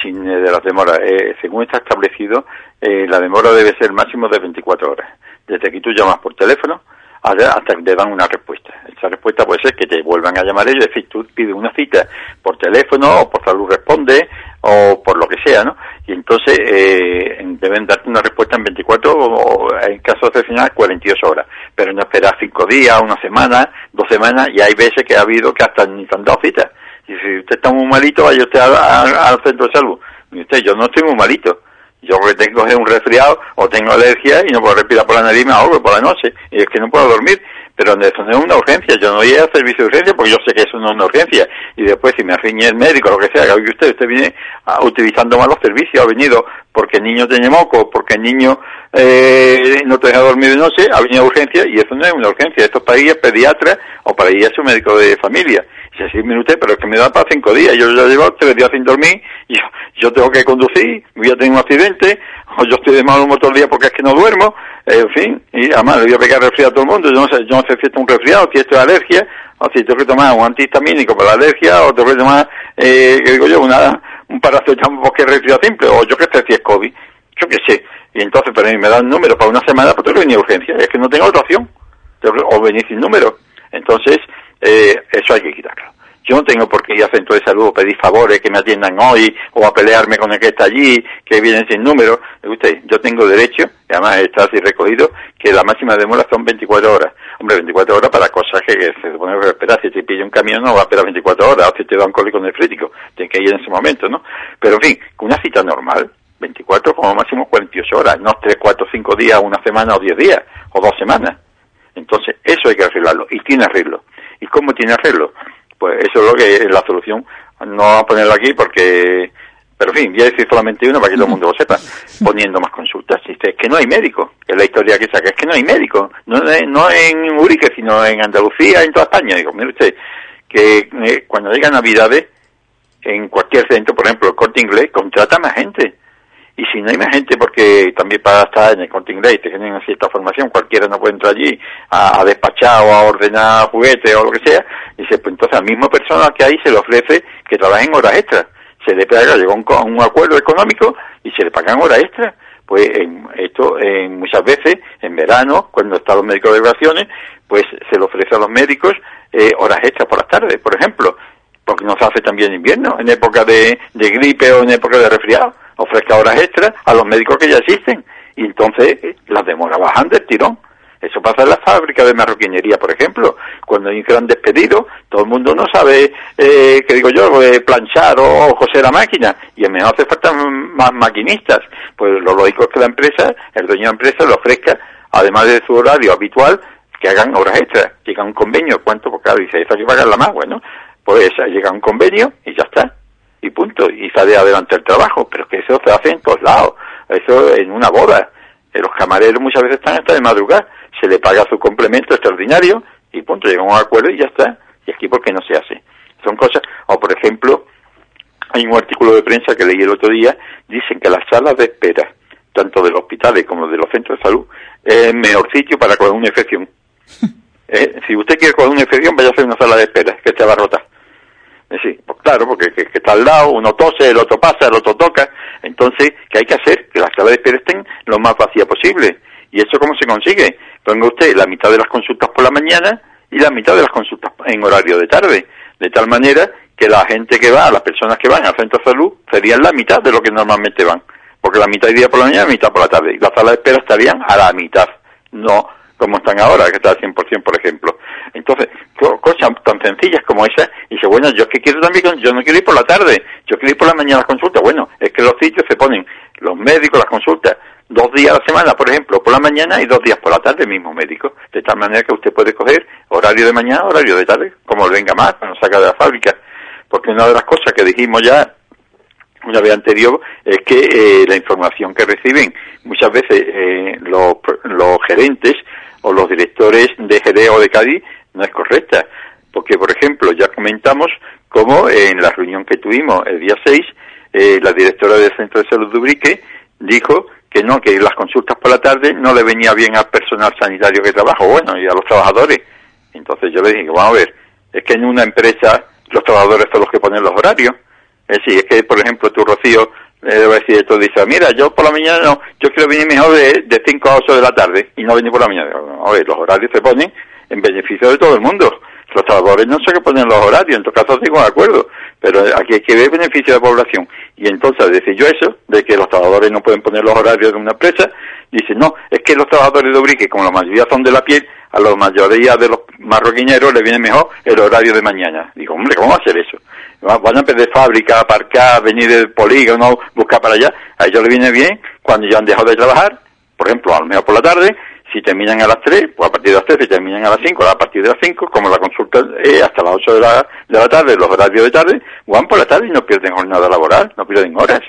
Sin, de las demoras. Eh, según está establecido, eh, la demora debe ser máximo de 24 horas. Desde que tú llamas por teléfono hasta que te dan una respuesta. Esa respuesta puede ser que te vuelvan a llamar ellos, es decir, tú pides una cita por teléfono o por salud responde o por lo que sea, ¿no? Y entonces eh, deben darte una respuesta en 24 o en caso excepcional 48 horas, pero no esperar 5 días, una semana, dos semanas y hay veces que ha habido que hasta ni tan dos citas. Y si usted está muy malito, vaya usted al, centro de salud. Y usted, yo no estoy muy malito. Yo lo que tengo es un resfriado o tengo alergia y no puedo respirar por la nariz, me ahogo por la noche. Y es que no puedo dormir pero es una urgencia, yo no voy a servicio de urgencia porque yo sé que eso no es una urgencia. Y después si me riñe el médico, lo que sea, que usted, usted viene ah, utilizando malos servicios, ha venido porque el niño tiene moco, porque el niño eh, no te deja dormir de noche, ha venido a urgencia y eso no es una urgencia, esto es para ir a pediatra o para ir a su médico de familia. Y así minutos, pero es que me da para cinco días, yo ya llevo tres días sin dormir, yo, yo tengo que conducir, voy a tener un accidente, o yo estoy de mal humor todo el día porque es que no duermo, en fin, y además le voy a pegar resfriado a todo el mundo, yo no sé, yo no sé si esto es un resfriado, si esto es alergia, o si tengo que tomar un antihistamínico para la alergia, o tengo que tomar, eh, que digo yo, una, un paracetamol porque es resfriado simple, o yo qué sé si es COVID, yo qué sé. Y entonces, pero mí me dan número para una semana, pues tengo que venir urgencia, es que no tengo otra opción, o venir sin número. Entonces, eh, eso hay que quitarlo. Yo no tengo por qué ir a centro de salud o pedir favores que me atiendan hoy o a pelearme con el que está allí, que viene sin número. Usted, yo tengo derecho, y además está así recogido, que la máxima demora son 24 horas. Hombre, 24 horas para cosas que, se supone que esperar. Si te pilla un camión no va a esperar 24 horas, o si te da un cólico nefrítico, tiene que ir en ese momento, ¿no? Pero en fin, una cita normal, 24 como máximo 48 horas, no 3, 4, 5 días, una semana o 10 días, o dos semanas. Entonces, eso hay que arreglarlo, y tiene arreglo. ¿Y cómo tiene arreglo? Pues eso es lo que es la solución. No vamos a ponerlo aquí porque, pero en fin, voy a decir solamente uno para que todo el mundo lo sepa, poniendo más consultas. Es que no hay médico, es la historia que saca, es que no hay médico, no, no en Urique, sino en Andalucía, en toda España. Digo, mire usted, que eh, cuando llega Navidades, en cualquier centro, por ejemplo, el corte inglés, contrata más gente y si no hay más gente, porque también para estar en el corte inglés te generan cierta formación, cualquiera no puede entrar allí a, despachar o a ordenar juguetes o lo que sea, dice, pues entonces al mismo persona que hay se le ofrece que trabaje en horas extras. Se le paga, llegó un, un acuerdo económico y se le pagan horas extras. Pues en, esto en, muchas veces, en verano, cuando están los médicos de vacaciones, pues se le ofrece a los médicos eh, horas extras por las tardes, por ejemplo, porque no se hace también invierno, en época de gripe o en época de resfriado ofrezca horas extras a los médicos que ya existen. Y entonces eh, las demoras bajan del tirón. Eso pasa en la fábrica de marroquinería, por ejemplo. Cuando hay un gran despedido, todo el mundo no sabe, eh, que digo yo, eh, planchar o, coser la máquina. Y a mejor hace falta más maquinistas. Pues lo lógico es que la empresa, el dueño de la empresa, le ofrezca, además de su horario habitual, que hagan horas extras. Llega un convenio, ¿cuánto? Porque claro, dice, eso hay que pagarla más, bueno. Pues llega un convenio y ya está y punto, y sale adelante el trabajo, pero que eso se hace en todos lados, eso en una boda. Los camareros muchas veces están hasta de madrugada, se le paga su complemento extraordinario y punto, llega a un acuerdo y ya está. Y aquí porque no se hace. Son cosas, o por ejemplo, hay un artículo de prensa que leí el otro día, dicen que las salas de espera, tanto de los hospitales como de los centros de salud, es el mejor sitio para coger una infección. Eh, si usted quiere coger una infección, vaya a hacer una sala de espera, que te va a rotar. Sí, pues claro, porque que, está al lado, uno tose, el otro pasa, el otro toca. Entonces, ¿qué hay que hacer? Que las salas de espera estén lo más vacías posible. ¿Y eso cómo se consigue? Ponga usted la mitad de las consultas por la mañana y la mitad de las consultas en horario de tarde. De tal manera que la gente que va, las personas que van al centro de salud, serían la mitad de lo que normalmente van. porque la mitad día por la mañana y la mitad por la tarde. Y las salas de espera estarían a la mitad, no como están ahora, que está al 100%, por ejemplo. Entonces, cosas tan sencillas como esa, y dice, bueno, yo que quiero también, yo no quiero ir por la tarde, yo quiero ir por la mañana a las consultas. Bueno, es que los sitios se ponen, los médicos, las consultas, dos días a la semana, por ejemplo, por la mañana y dos días por la tarde, mismo médico. De tal manera que usted puede coger horario de mañana, horario de tarde, como venga más, cuando saca de la fábrica. Porque una de las cosas que dijimos ya una vez anterior es que eh, la información que reciben muchas veces eh, los, los gerentes o los directores de Jerez o de Cádiz no es correcta. Porque, por ejemplo, ya comentamos cómo en la reunión que tuvimos el día 6, eh, la directora del Centro de Salud de Ubrique dijo que no, que las consultas por la tarde no le venía bien al personal sanitario que trabaja, bueno, y a los trabajadores. Entonces yo le dije, vamos a ver, es que en una empresa los trabajadores son los que ponen los horarios. Es decir, es que, por ejemplo, tú, Rocío, le debo decir esto, dice, mira, yo por la mañana no, yo quiero venir mejor de, de 5 a 8 de la tarde y no venir por la mañana. A ver, los horarios se ponen en beneficio de todo el mundo. Los trabajadores no sé qué ponen los horarios, en todo caso estoy de acuerdo, pero aquí hay que ver beneficio de la población. Y entonces decir yo eso, de que los trabajadores no pueden poner los horarios de una empresa, dice no, es que los trabajadores de Ubrique, como la mayoría son de la piel, a la mayoría de los marroquineros le viene mejor el horario de mañana. Digo, hombre, ¿cómo va a hacer eso? Van a perder fábrica, aparcar, venir del polígono, buscar para allá. A ellos les viene bien cuando ya han dejado de trabajar, por ejemplo, a lo por la tarde, si terminan a las 3, pues a partir de las 3, si terminan a las 5, a partir de las 5, como la consulta hasta las 8 de la, de la tarde, los horarios de tarde, van por la tarde y no pierden jornada laboral, no pierden horas.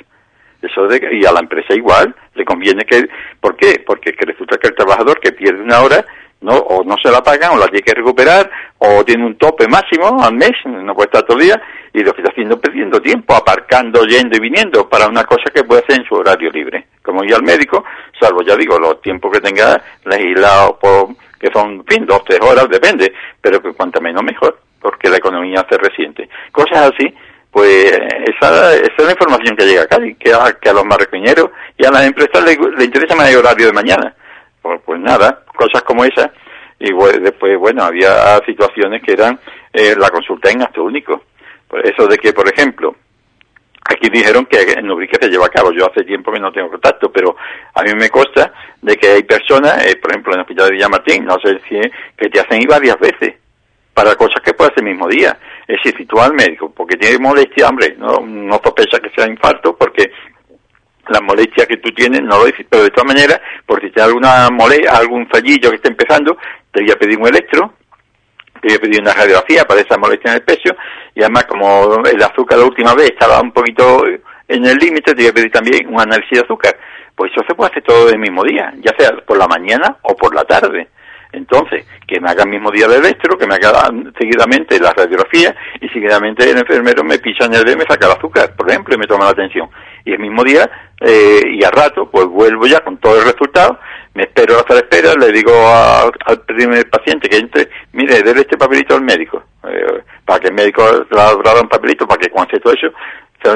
Eso de, y a la empresa igual, le conviene que, ¿por qué? Porque que resulta que el trabajador que pierde una hora, no, o no se la pagan, o la tiene que recuperar, o tiene un tope máximo al mes, no puede estar todo el día, y lo que está haciendo perdiendo tiempo, aparcando, yendo y viniendo para una cosa que puede hacer en su horario libre. Como ir al médico, salvo ya digo, los tiempos que tenga legislado por, que son, fin, dos, tres horas, depende, pero que cuanto menos mejor, porque la economía se resiente. Cosas así, pues esa, esa es la información que llega acá, que a, que a los marroquineros y a las empresas les, interesa más el horario de mañana. Pues, pues nada, cosas como esas. Y después, bueno, había situaciones que eran eh, la consulta en acto único eso de que, por ejemplo, aquí dijeron que en Ubrique se lleva a cabo. Yo hace tiempo que no tengo contacto, pero a mí me consta de que hay personas, eh, por ejemplo, en el hospital de Villamartín, no sé si que te hacen ir varias veces para cosas que puede ser el mismo día. Es decir, si tú al médico porque tiene molestia, hombre, no, no sospecha que sea infarto porque la molestia que tú tienes no lo dices, pero de todas maneras, por si tienes alguna molestia, algún fallillo que esté empezando, te voy a pedir un electro, voy a una radiografía para esa molestia en el pecho y además como el azúcar la última vez estaba un poquito en el límite, te voy a pedir también un análisis de azúcar. Pues eso se puede hacer todo el mismo día, ya sea por la mañana o por la tarde. Entonces, que me haga el mismo día de electro, que me haga seguidamente la radiografía y seguidamente el enfermero me pisa en el dedo y me saca el azúcar, por ejemplo, y me toma la atención. Y el mismo día eh, y a rato, pues vuelvo ya con todo el resultado me espero hasta la espera, le digo al primer paciente que entre, mire, déle este papelito al médico, eh, para que el médico le abra un papelito para que cuente todo eso,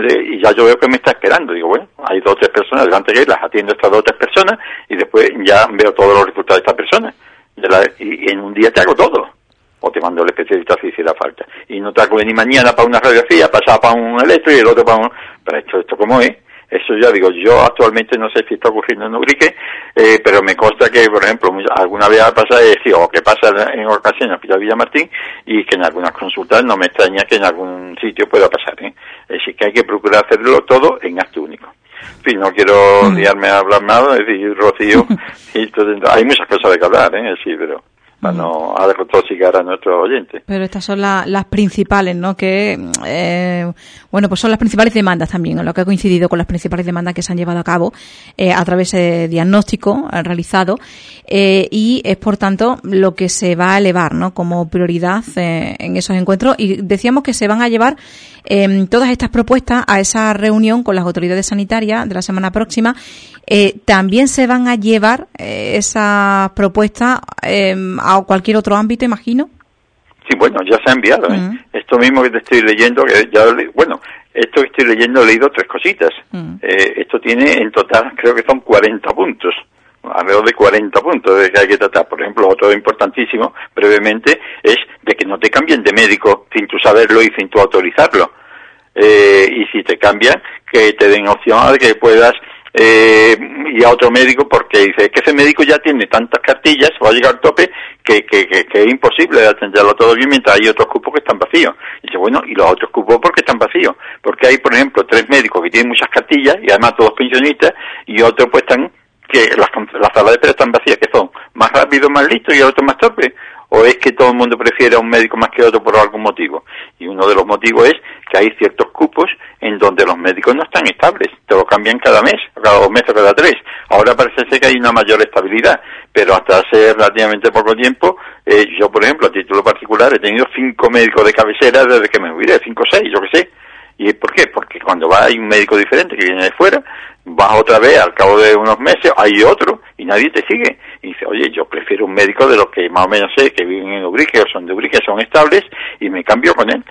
y ya yo veo que me está esperando, digo, bueno, hay dos o tres personas delante de él, las atiendo estas dos o tres personas, y después ya veo todos los resultados de esta persona, y, en un día te hago todo, o te mando el especialista si hiciera falta, y no te hago ni mañana para una radiografía, pasar para un electro y el otro para un, pero esto, esto como es, eso ya digo, yo actualmente no sé si está ocurriendo en Ubrique, eh, pero me consta que, por ejemplo, alguna vez ha pasado, eh, o que pasa en ocasiones en Hospital Villamartín, y que en algunas consultas no me extraña que en algún sitio pueda pasar. ¿eh? Decir, que hay que procurar hacerlo todo en acto único. En fin, no quiero mm. liarme a hablar nada, es decir, Rocío, y hay muchas cosas de que hablar, ¿eh? sí, pero para no a a nuestros oyentes. Pero estas son las principales, ¿no? Que, eh, bueno, pues son las principales demandas también, en lo que ha coincidido con las principales demandas que se han llevado a cabo eh, a través de diagnóstico realizado eh, y es, por tanto, lo que se va a elevar, ¿no? Como prioridad en esos encuentros y decíamos que se van a llevar em, todas estas propuestas a esa reunión con las autoridades sanitarias de la semana próxima. también se van a llevar esas propuestas em, a cualquier otro ámbito, imagino. Sí, bueno, ya se ha enviado. ¿eh? Mm. Esto mismo que te estoy leyendo, que ya, bueno, esto que estoy leyendo he leído tres cositas. Mm. Eh, esto tiene en total, creo que son 40 puntos, alrededor de 40 puntos de que hay que tratar. Por ejemplo, otro importantísimo, brevemente, es de que no te cambien de médico sin tú saberlo y sin tú autorizarlo. Eh, y si te cambian, que te den opción a que puedas eh, y a otro médico porque dice, que ese médico ya tiene tantas cartillas, va a llegar al tope, que, que, que, es imposible atenderlo todo bien mientras hay otros cupos que están vacíos. Y dice, bueno, y los otros cupos porque están vacíos. Porque hay, por ejemplo, tres médicos que tienen muchas cartillas y además todos pensionistas y otros pues están que las, las salas de espera están vacías, que son más rápidos, más listos y otros más torpes o es que todo el mundo prefiere a un médico más que otro por algún motivo. Y uno de los motivos es que hay ciertos cupos en donde los médicos no están estables, te lo cambian cada mes, cada dos meses, cada tres. Ahora parece ser que hay una mayor estabilidad, pero hasta hace relativamente poco tiempo, eh, yo por ejemplo, a título particular, he tenido cinco médicos de cabecera desde que me jubilé, cinco o seis, yo qué sé. ¿Y por qué? Porque cuando va hay un médico diferente que viene de fuera, vas otra vez, al cabo de unos meses, hay otro y nadie te sigue. Y dice, oye, yo prefiero un médico de los que más o menos sé que viven en Ubrique o son de Ubrique, son estables y me cambio con él.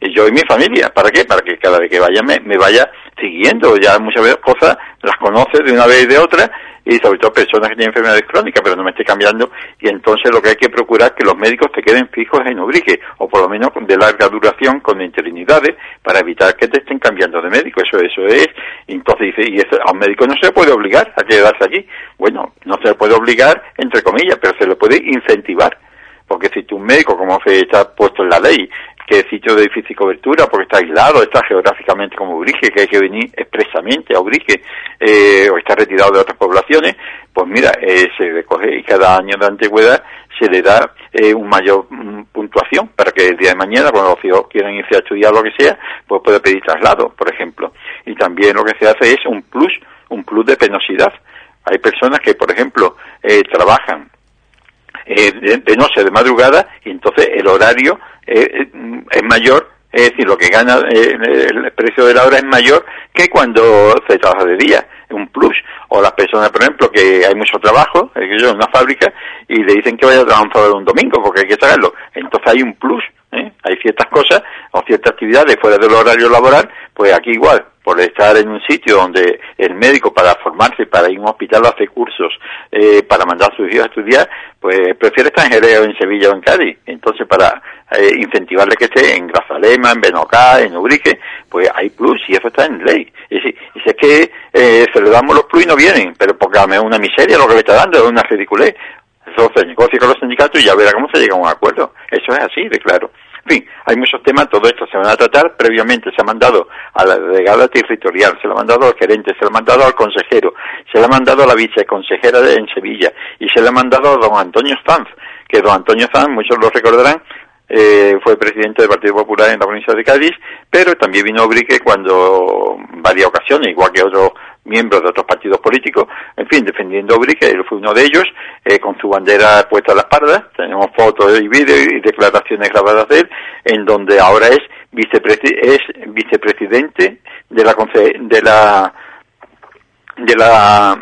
Y yo y mi familia, ¿para qué? Para que cada vez que vaya me, vaya siguiendo. Ya muchas veces cosas las conoce de una vez y de otra y sobre todo personas que tienen enfermedades crónicas, pero no me esté cambiando. Y entonces lo que hay que procurar es que los médicos te queden fijos en Ubrique, o por lo menos de larga duración, con interinidades, para evitar que te estén cambiando de médico. Eso, eso es. Entonces dice, y eso, a un médico no se le puede obligar a quedarse allí. Bueno, no se le puede obligar, entre comillas, pero se le puede incentivar porque si tu médico, como se está puesto en la ley, que es sitio de difícil cobertura porque está aislado, está geográficamente como Ubrique, que hay que venir expresamente a Ubrique, eh, o está retirado de otras poblaciones, pues mira, eh, se recoge y cada año de antigüedad se le da eh, un mayor mm, puntuación para que el día de mañana, cuando los hijos quieran irse a estudiar lo que sea, pues pueda pedir traslado, por ejemplo. Y también lo que se hace es un plus, un plus de penosidad. Hay personas que, por ejemplo, eh, trabajan eh, de, noche, de madrugada, y entonces el horario eh, eh, es mayor, es decir, lo que gana el precio de la hora es mayor que cuando se trabaja de día, un plus. O las personas, por ejemplo, que hay mucho trabajo, en una fábrica, y le dicen que vaya a trabajar un domingo porque hay que sacarlo. Entonces hay un plus, hay ciertas cosas o ciertas actividades fuera del horario laboral, pues aquí igual, por estar en un sitio donde el médico para formarse, para ir a un hospital hace cursos, eh, para mandar a sus hijos a estudiar, pues prefiere estar en Jerez, en Sevilla o en Cádiz. Entonces para eh, incentivarle que esté en Grazalema, en Benocá, en Ubrique, pues hay plus y eso está en ley. Y si es que eh, se le damos los plus y no vienen, pero porque es una miseria lo que le está dando, es una ridiculez. Eso se negocia con los sindicatos y ya verá cómo se llega a un acuerdo. Eso es así, de claro. En fin, hay muchos temas, todo esto se van a tratar. Previamente se ha mandado a la delegada territorial, se lo ha mandado al gerente, se lo ha mandado al consejero, se lo ha mandado a la viceconsejera en Sevilla y se le ha mandado a don Antonio Sanz, que don Antonio Sanz, muchos lo recordarán, eh, fue presidente del Partido Popular en la provincia de Cádiz, pero también vino a Brique cuando, varias ocasiones, igual que otros miembros de otros partidos políticos, en fin, defendiendo a él fue uno de ellos, eh, con su bandera puesta a la espalda, tenemos fotos y vídeos y declaraciones grabadas de él, en donde ahora es, es vicepresidente de la, de la de la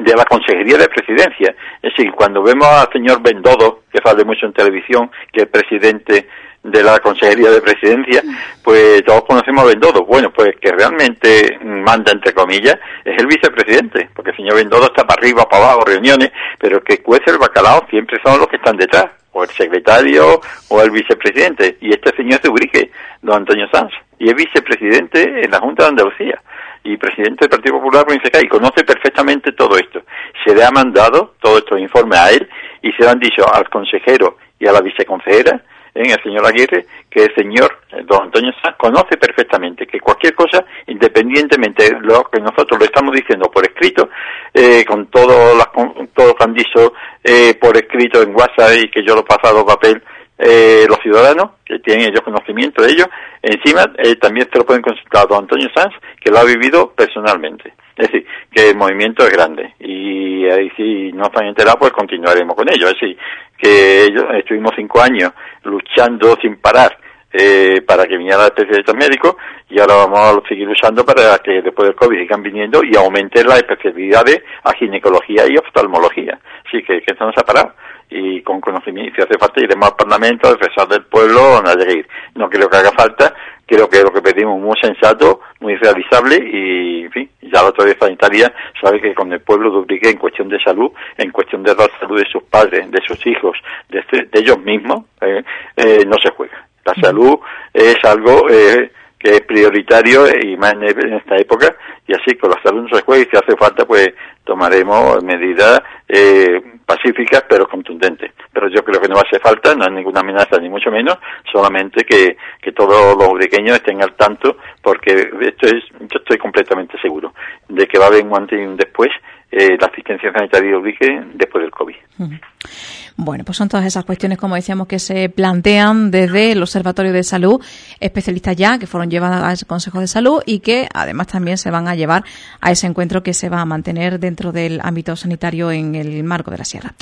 de la Consejería de Presidencia. Es decir, cuando vemos al señor Bendodo, que sale mucho en televisión, que es presidente de la Consejería de Presidencia, pues todos conocemos a Bendodo. Bueno, pues que realmente manda, entre comillas, es el vicepresidente, porque el señor Bendodo está para arriba, para abajo, reuniones, pero que cuece el bacalao siempre son los que están detrás, o el secretario o el vicepresidente. Y este señor de Urique, don Antonio Sanz, y es vicepresidente en la Junta de Andalucía y presidente del Partido Popular y conoce perfectamente todo esto. Se le ha mandado todo estos informes a él y se le han dicho al consejero y a la viceconsejera, en el señor Aguirre, que el señor eh, don Antonio Sanz conoce perfectamente que cualquier cosa, independientemente de lo que nosotros le estamos diciendo por escrito, eh, con todo, las, todo lo que han dicho eh, por escrito en WhatsApp y que yo lo he pasado a papel, eh, los ciudadanos, que tienen ellos conocimiento de ello, encima eh, también se lo pueden consultar a don Antonio Sanz, que lo ha vivido personalmente. Es decir, que el movimiento es grande y ahí si no están enterados, pues continuaremos con ello. Es decir, que ellos, estuvimos cinco años luchando sin parar eh, para que viniera especialistas médicos y ahora vamos a seguir luchando para que después del COVID sigan viniendo y aumenten las especialidades a ginecología y oftalmología. Así que, que esto no se ha parado y con conocimiento, si hace falta iremos al Parlamento a defensor del pueblo a ir. No creo que haga falta, creo que lo que pedimos muy sensato, muy realizable y, en fin, ya la autoridad sanitaria sabe que con el pueblo duplique en cuestión de salud, en cuestión de la salud de sus padres, de sus hijos, de, este, de ellos mismos, eh, eh, no se juega. La salud es algo eh, que es prioritario y más en esta época y así con la salud no se juega y si hace falta pues tomaremos medidas eh, pacíficas pero contundentes. Pero yo creo que no hace falta, no hay ninguna amenaza ni mucho menos, solamente que, que todos los pequeños estén al tanto porque esto es, yo estoy completamente seguro de que va a haber un antes y un después eh, la asistencia sanitaria de después del COVID. Bueno, pues son todas esas cuestiones, como decíamos, que se plantean desde el Observatorio de Salud, especialistas ya que fueron llevadas a ese Consejo de Salud y que además también se van a llevar a ese encuentro que se va a mantener dentro del ámbito sanitario en el marco de la Sierra.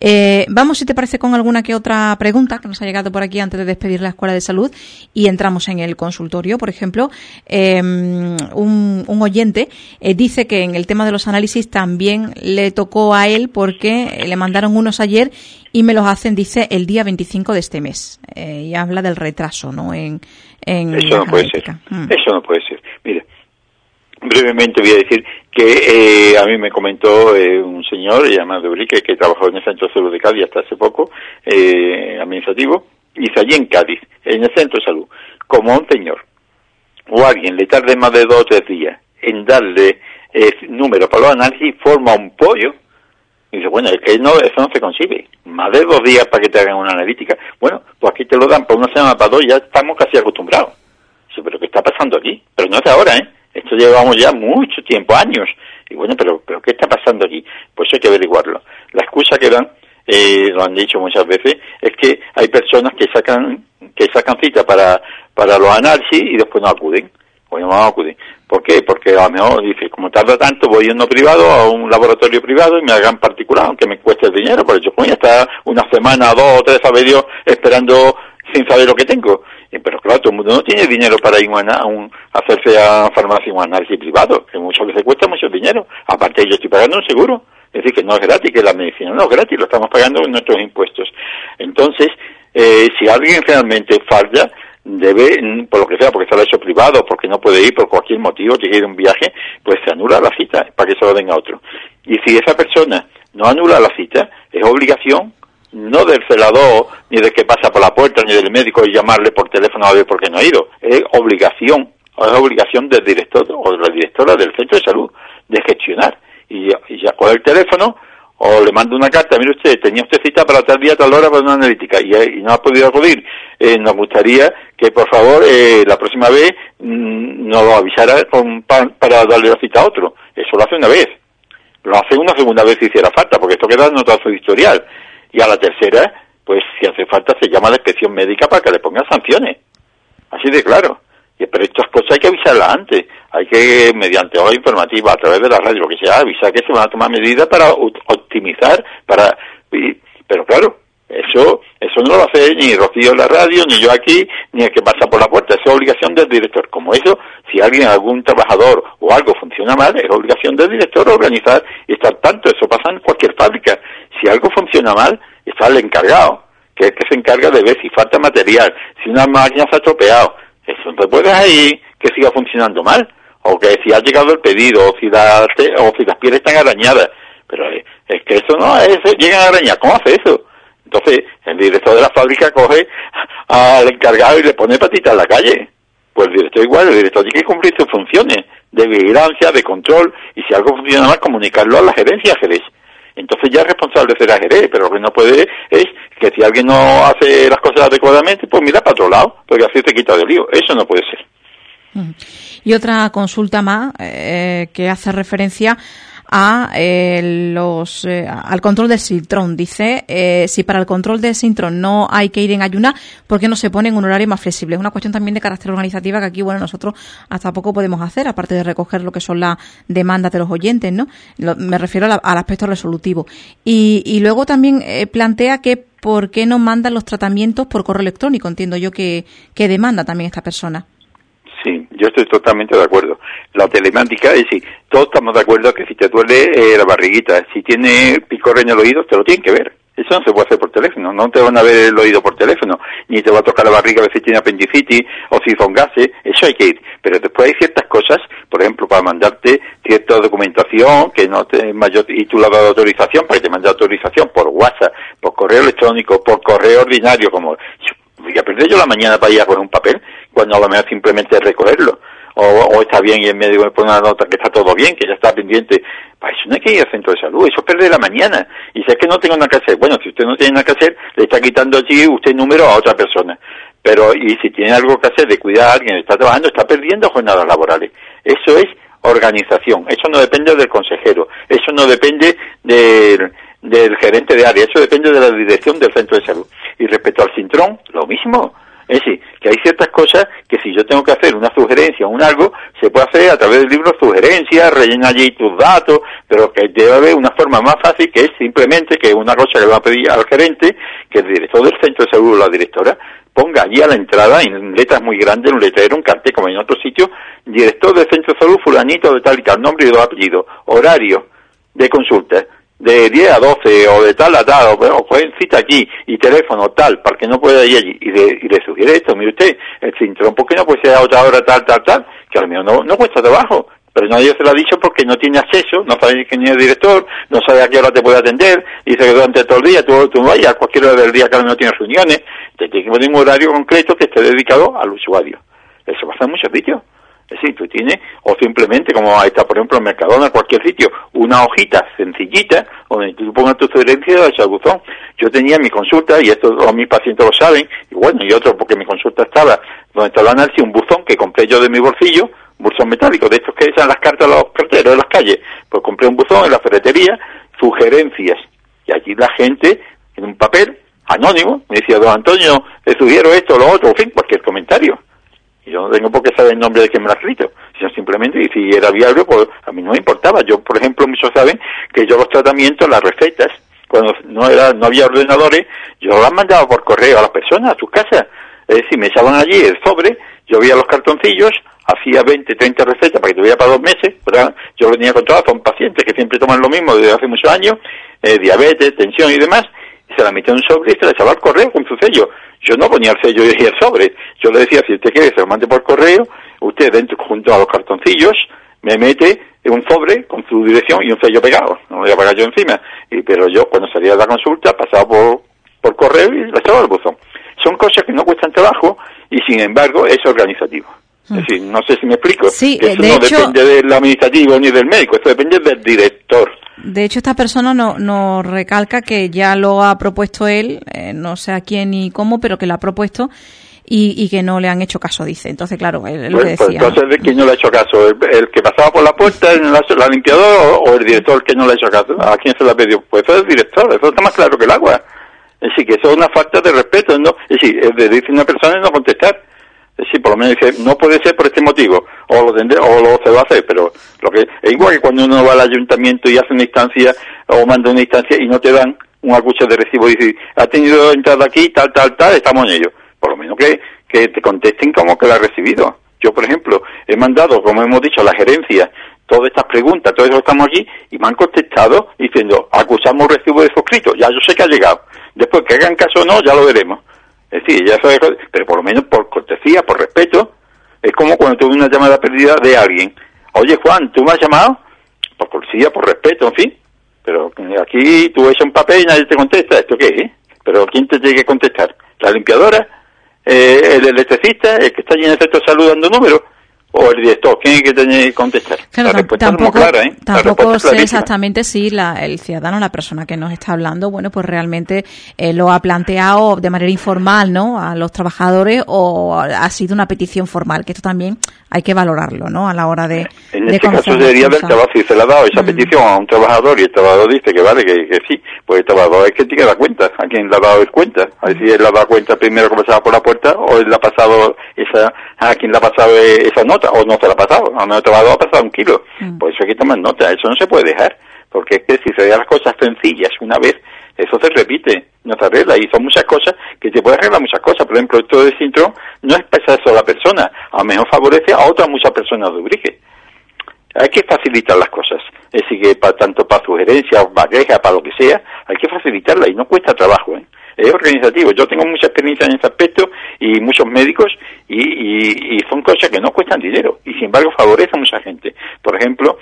Eh, vamos, si te parece, con alguna que otra pregunta que nos ha llegado por aquí antes de despedir la Escuela de Salud y entramos en el consultorio. Por ejemplo, em, un, oyente eh, dice que en el tema de los análisis también le tocó a él porque le mandaron unos ayer y me los hacen, dice, el día 25 de este mes. Eh, y habla del retraso, ¿no? En, Eso no puede ser. Mm. Eso no puede ser. Mire, brevemente voy a decir que eh, a mí me comentó eh, un señor llamado Urique que trabajó en el Centro de Salud de Cádiz hasta hace poco, eh, administrativo, y allí en Cádiz, en el Centro de Salud, como un señor o alguien le tarde más de dos o tres días en darle número para los análisis, forma un pollo, y dice, bueno, es que no, eso no se consigue. Más de dos días para que te hagan una analítica. Bueno, pues aquí te lo dan para una semana, para dos, ya estamos casi acostumbrados. Sí, pero ¿qué está pasando aquí? Pero no es ahora, ¿eh? Esto llevamos ya mucho tiempo, años. Y bueno, pero, pero ¿qué está pasando aquí? Pues hay que averiguarlo. La excusa que dan, eh, lo han dicho muchas veces, es que hay personas que sacan, que sacan cita para, para los análisis y después no acuden. O no acuden. ¿Por qué? Porque a lo mejor dice, como tarda tanto, voy a uno privado, a un laboratorio privado y me hagan particular, aunque me cueste el dinero, pero yo voy a estar una semana, dos o tres, sabe Dios, esperando sin saber lo que tengo. Pero claro, todo el mundo no tiene dinero para ir a, un, hacerse a farmacia un análisis privado, que muchas veces cuesta mucho dinero. Aparte, yo estoy pagando un seguro. Es decir, que no es gratis, que la medicina no es gratis, lo estamos pagando con nuestros impuestos. Entonces, eh, si alguien realmente falla, debe, por lo que sea, porque está hecho privado, porque no puede ir por cualquier motivo, tiene que ir un viaje, pues se anula la cita para que se lo den a otro. Y si esa persona no anula la cita, es obligación no del celador, ni de que pasa por la puerta, ni del médico y llamarle por teléfono a ver por qué no ha ido. Es obligación, es obligación del director o de la directora del centro de salud de gestionar. Y, ya coge el teléfono o le manda una carta, mire usted, tenía usted cita para tal día, tal hora para una analítica y, no ha podido acudir. Eh, nos gustaría que por favor eh, la próxima vez mm, nos lo avisara para darle la cita a otro. Eso lo hace una vez. Lo hace una segunda vez si hiciera falta, porque esto queda en su historial y a la tercera, pues si hace falta se llama la inspección médica para que le pongan sanciones. Así de claro. Pero estas cosas hay que avisarlas antes. Hay que, mediante hora informativa, a través de la radio, lo que sea, avisar que se van a tomar medidas para optimizar, para... pero claro, eso eso no lo hace ni Rocío en la radio, ni yo aquí, ni el que pasa por la puerta. es obligación del director. Como eso, si alguien, algún trabajador o algo funciona mal, es obligación del director organizar y estar tanto. Eso pasa en cualquier fábrica. Si algo funciona mal, está el encargado, que es que se encarga de ver si falta material, si una máquina se ha estropeado. Eso no puedes ahí que siga funcionando mal. O que si ha llegado el pedido, o si, o si las pieles están arañadas. Pero es, que eso no es, llegan a arañar. ¿Cómo hace eso? Entonces, el director de la fábrica coge al encargado y le pone patita en la calle. Pues el director igual, el director tiene que cumplir sus funciones de vigilancia, de control, y si algo funciona mal, comunicarlo a la gerencia Jerez. Entonces ya es responsable la Jerez, pero lo que no puede es que si alguien no hace las cosas adecuadamente, pues mira para otro lado, porque así te quita del lío. Eso no puede ser. Y otra consulta más eh, que hace referencia a eh, los eh, al control del sintrón. Dice, eh, si para el control del sintrón no hay que ir en ayuna, ¿por qué no se pone en un horario más flexible? Es una cuestión también de carácter organizativa que aquí, bueno, nosotros hasta poco podemos hacer, aparte de recoger lo que son las demandas de los oyentes, ¿no? me refiero al aspecto resolutivo. Y, y luego también plantea que ¿por qué no mandan los tratamientos por correo electrónico? Entiendo yo que, que demanda también esta persona. Yo estoy totalmente de acuerdo. La telemática es decir, todos estamos de acuerdo que si te duele eh, la barriguita, si tiene picor en el oído, te lo tienen que ver. Eso no se puede hacer por teléfono, no te van a ver el oído por teléfono, ni te va a tocar la barriga a ver si tiene apendicitis o si son gases, eso hay que ir. Pero después hay ciertas cosas, por ejemplo, para mandarte cierta documentación que no te mayor y tú has dado autorización para que te mande autorización por WhatsApp, por correo electrónico, por correo ordinario, como voy a perder yo la mañana para ir a poner un papel, cuando a lo mejor simplemente recogerlo. O, está bien y en medio me pone una nota que está todo bien, que ya está pendiente. Para eso no hay que ir al centro de salud, eso es la mañana. Y si es que no tengo nada que hacer, bueno, si usted no tiene nada que hacer, le está quitando allí usted número a otra persona. Pero, y si tiene algo que hacer de cuidar a alguien, está trabajando, está perdiendo jornadas laborales. Eso es organización, eso no depende del consejero, eso no depende del, del gerente de área, eso depende de la dirección del centro de salud. Y respecto al cintrón, lo mismo. Es decir, que hay ciertas cosas que si yo tengo que hacer una sugerencia o un algo, se puede hacer a través del libro sugerencias, rellena allí tus datos, pero que debe haber una forma más fácil que es simplemente que una cosa que va a pedir al gerente, que el director del centro de salud o la directora ponga allí a la entrada, en letras muy grandes, un letrero, un cartel, como en otro sitio, director del centro de salud fulanito de tal y tal, nombre y dos apellidos, horario de consulta, de 10 a 12 o de tal a tal, o, o pueden cita aquí y teléfono tal, para que no pueda ir allí. Y le, y le sugiere esto, mire usted, el cinturón, ¿por qué no puede ser a otra hora tal, tal, tal? Que a lo mejor no, no cuesta trabajo, pero nadie se lo ha dicho porque no tiene acceso, no sabe quién es el director, no sabe a qué hora te puede atender, dice que durante todo el día tú, tú vayas a cualquier hora del día que mejor tienes reuniones, te tiene que poner un horario concreto que esté dedicado al usuario. Eso pasa en muchos sitios. Es decir, tú tienes, o simplemente, como está, por ejemplo, en Mercadona, cualquier sitio, una hojita sencillita donde tú pongas tu sugerencia de buzón. Yo tenía mi consulta, y esto todos mis pacientes lo saben, y bueno, y otros porque mi consulta estaba donde está el análisis, un buzón que compré yo de mi bolsillo, un buzón metálico, de estos que echan las cartas los carteros de las calles. Pues compré un buzón en la ferretería, sugerencias. Y allí la gente, en un papel, anónimo, me decía, don Antonio, le sugiero esto, lo otro, en fin, cualquier comentario. Yo no tengo por qué saber el nombre de quien me lo ha escrito, sino simplemente, y si era viable, pues a mí no me importaba. Yo, por ejemplo, muchos saben que yo los tratamientos, las recetas, cuando no era no había ordenadores, yo las mandaba por correo a las personas, a sus casas. Es decir, me echaban allí el sobre, yo veía los cartoncillos, hacía 20, 30 recetas para que tuviera para dos meses, pero yo lo tenía controlado, son pacientes que siempre toman lo mismo desde hace muchos años, eh, diabetes, tensión y demás, y se la metía en un sobre y se la echaba al correo con su sello. Yo no ponía el sello y el sobre. Yo le decía, si usted quiere, se lo mande por correo, usted dentro, junto a los cartoncillos, me mete en un sobre con su dirección y un sello pegado. No lo voy a pagar yo encima. Y, pero yo, cuando salía de la consulta, pasaba por, por correo y la echaba al buzón. Son cosas que no cuestan trabajo y, sin embargo, es organizativo. Es mm. decir, no sé si me explico. Sí, eso de no hecho, depende del administrativo ni del médico, eso depende del director. De hecho, esta persona nos no recalca que ya lo ha propuesto él, eh, no sé a quién ni cómo, pero que lo ha propuesto y, y, que no le han hecho caso, dice. Entonces, claro, él, lo Pues, que pues decía. entonces, ¿de quién no le ha hecho caso? ¿El, el que pasaba por la puerta, en la, limpiadora, o, el director que no le ha hecho caso? ¿A quién se la pidió? Pues eso es el director, eso está más claro que el agua. Es decir, que eso es una falta de respeto, ¿no? Es decir, es de decir una persona y no contestar. Decir, por lo menos dice, no puede ser por este motivo, o lo tendré, o lo se va a hacer, pero lo que es igual que cuando uno va al ayuntamiento y hace una instancia, o manda una instancia y no te dan un acucho de recibo y dice, ha tenido entrada aquí, tal, tal, tal, estamos en ello. Por lo menos que, que te contesten como que la ha recibido. Yo, por ejemplo, he mandado, como hemos dicho, a la gerencia todas estas preguntas, todo eso estamos aquí, y me han contestado diciendo, acusamos recibo de suscrito, ya yo sé que ha llegado. Después que hagan caso o no, ya lo veremos. Es decir, ya sabes, pero por lo menos por cortesía, por respeto, es como cuando tuve una llamada perdida de alguien. Oye, Juan, ¿tú me has llamado? Por cortesía, por respeto, en fin. Pero aquí tú echas un papel y nadie te contesta. ¿Esto qué es? Pero ¿quién te tiene que contestar? ¿La limpiadora? Eh, ¿El electricista? ¿El que está allí en el centro de salud dando números? o el director, ¿quién es que tiene que contestar? Claro, la respuesta tampoco, es muy clara, ¿eh? La tampoco sé exactamente si la, el ciudadano, la persona que nos está hablando, bueno, pues realmente eh, lo ha planteado de manera informal, ¿no? A los trabajadores o ha sido una petición formal, que esto también hay que valorarlo, ¿no? A la hora de. En de este caso sería del trabajo, si se le ha dado esa Mm. petición a un trabajador y el trabajador dice que vale, que, que sí, pues el trabajador es que tiene que dar cuenta, a quien le ha dado el cuenta, a ver si él le ha dado cuenta primero que pasaba por la puerta o él le ha pasado esa, a quien le ha pasado esa nota o no se la ha pasado, a mejor el trabajador ha pasado un kilo, Mm. por eso hay que tomar nota, eso no se puede dejar, porque es que si se dan las cosas sencillas una vez, eso se repite, no se arregla y son muchas cosas que se puede arreglar muchas cosas, por ejemplo esto de síndrome no es para esa sola persona, a lo mejor favorece a otras muchas personas de Ubrique hay que facilitar las cosas. Es decir, que para, tanto para sugerencias, para quejas, para lo que sea, hay que facilitarla y no cuesta trabajo. ¿eh? Es organizativo. Yo tengo mucha experiencia en ese aspecto y muchos médicos y, y, y son cosas que no cuestan dinero y sin embargo favorecen a mucha gente. Por ejemplo,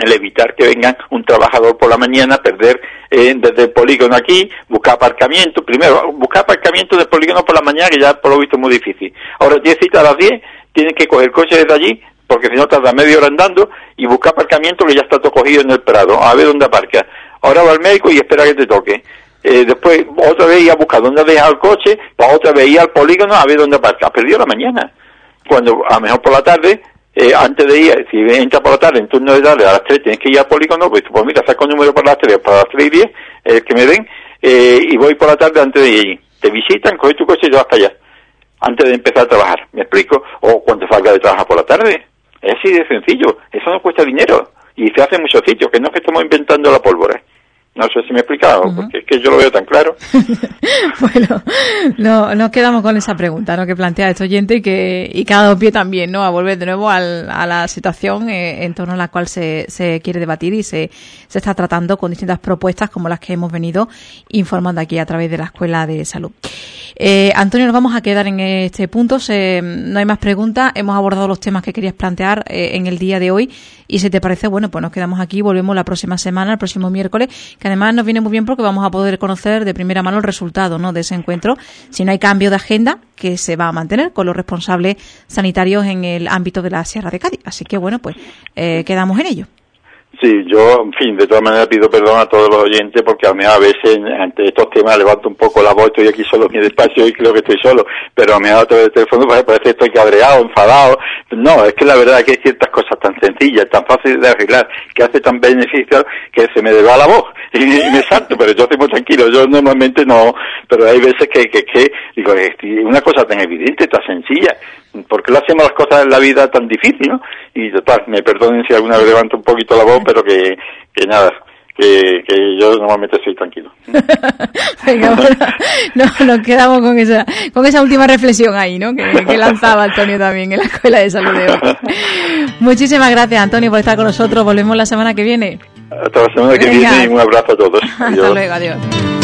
el evitar que vengan un trabajador por la mañana, perder eh, desde el polígono aquí, buscar aparcamiento, primero, buscar aparcamiento del polígono por la mañana, que ya por lo visto es muy difícil. Ahora, 10 citas a las 10, tienen que coger coche desde allí, porque si no tarda media hora andando, y buscar aparcamiento que ya está todo cogido en el Prado, a ver dónde aparca. Ahora va al médico y espera que te toque. Eh, después, otra vez ir a buscar dónde deja el coche, para otra vez ir al polígono a ver dónde aparca. Ha perdido la mañana. Cuando, a lo mejor por la tarde, eh, antes de ir, si entra por la tarde, en turno de tarde, a las 3 tienes que ir al polígono, pues, pues mira, saco un número para las 3, para las 3 y 10, el que me den, eh, y voy por la tarde antes de ir. Te visitan, coges tu coche y te vas para allá, antes de empezar a trabajar, ¿me explico? O cuando salga de trabajar por la tarde. Es así de sencillo, eso no cuesta dinero, y se hace en muchos sitios, que no es que estemos inventando la pólvora. No sé si me he explicado, porque es que yo lo veo tan claro. bueno, no, nos quedamos con esa pregunta ¿no? que plantea este oyente y que y cada pie también ¿no? a volver de nuevo al, a la situación eh, en torno a la cual se, se quiere debatir y se, se está tratando con distintas propuestas como las que hemos venido informando aquí a través de la Escuela de Salud. Eh, Antonio, nos vamos a quedar en este punto. no hay más preguntas. Hemos abordado los temas que querías plantear eh, en el día de hoy. Y si te parece, bueno, pues nos quedamos aquí. Volvemos la próxima semana, el próximo miércoles, que además nos viene muy bien porque vamos a poder conocer de primera mano el resultado ¿no? de ese encuentro. Si no hay cambio de agenda, que se va a mantener con los responsables sanitarios en el ámbito de la Sierra de Cádiz. Así que, bueno, pues eh, quedamos en ello. Sí, yo, en fin, de todas maneras pido perdón a todos los oyentes porque a mí a veces ante estos temas levanto un poco la voz, estoy aquí solo mi despacho y creo que estoy solo, pero a mí a través del teléfono parece que estoy cabreado, enfadado. No, es que la verdad es que hay ciertas cosas tan sencillas, tan fáciles de arreglar, que hace tan beneficio que se me deba la voz y, me salto, pero yo estoy muy tranquilo, yo normalmente no, pero hay veces que, que, que digo, una cosa tan evidente, tan sencilla, ¿por qué lo hacemos las cosas en la vida tan difícil, no? Y total, me perdonen si alguna vez levanto un poquito la voz, pero que, que nada, que, que, yo normalmente estoy tranquilo. Venga, no, nos quedamos con esa, con esa última reflexión ahí, ¿no? Que, que, lanzaba Antonio también en la Escuela de Salud de hoy. Muchísimas gracias, Antonio, por estar con nosotros. Volvemos la semana que viene. Hasta la semana que viene y un abrazo a todos. Hasta luego, adiós.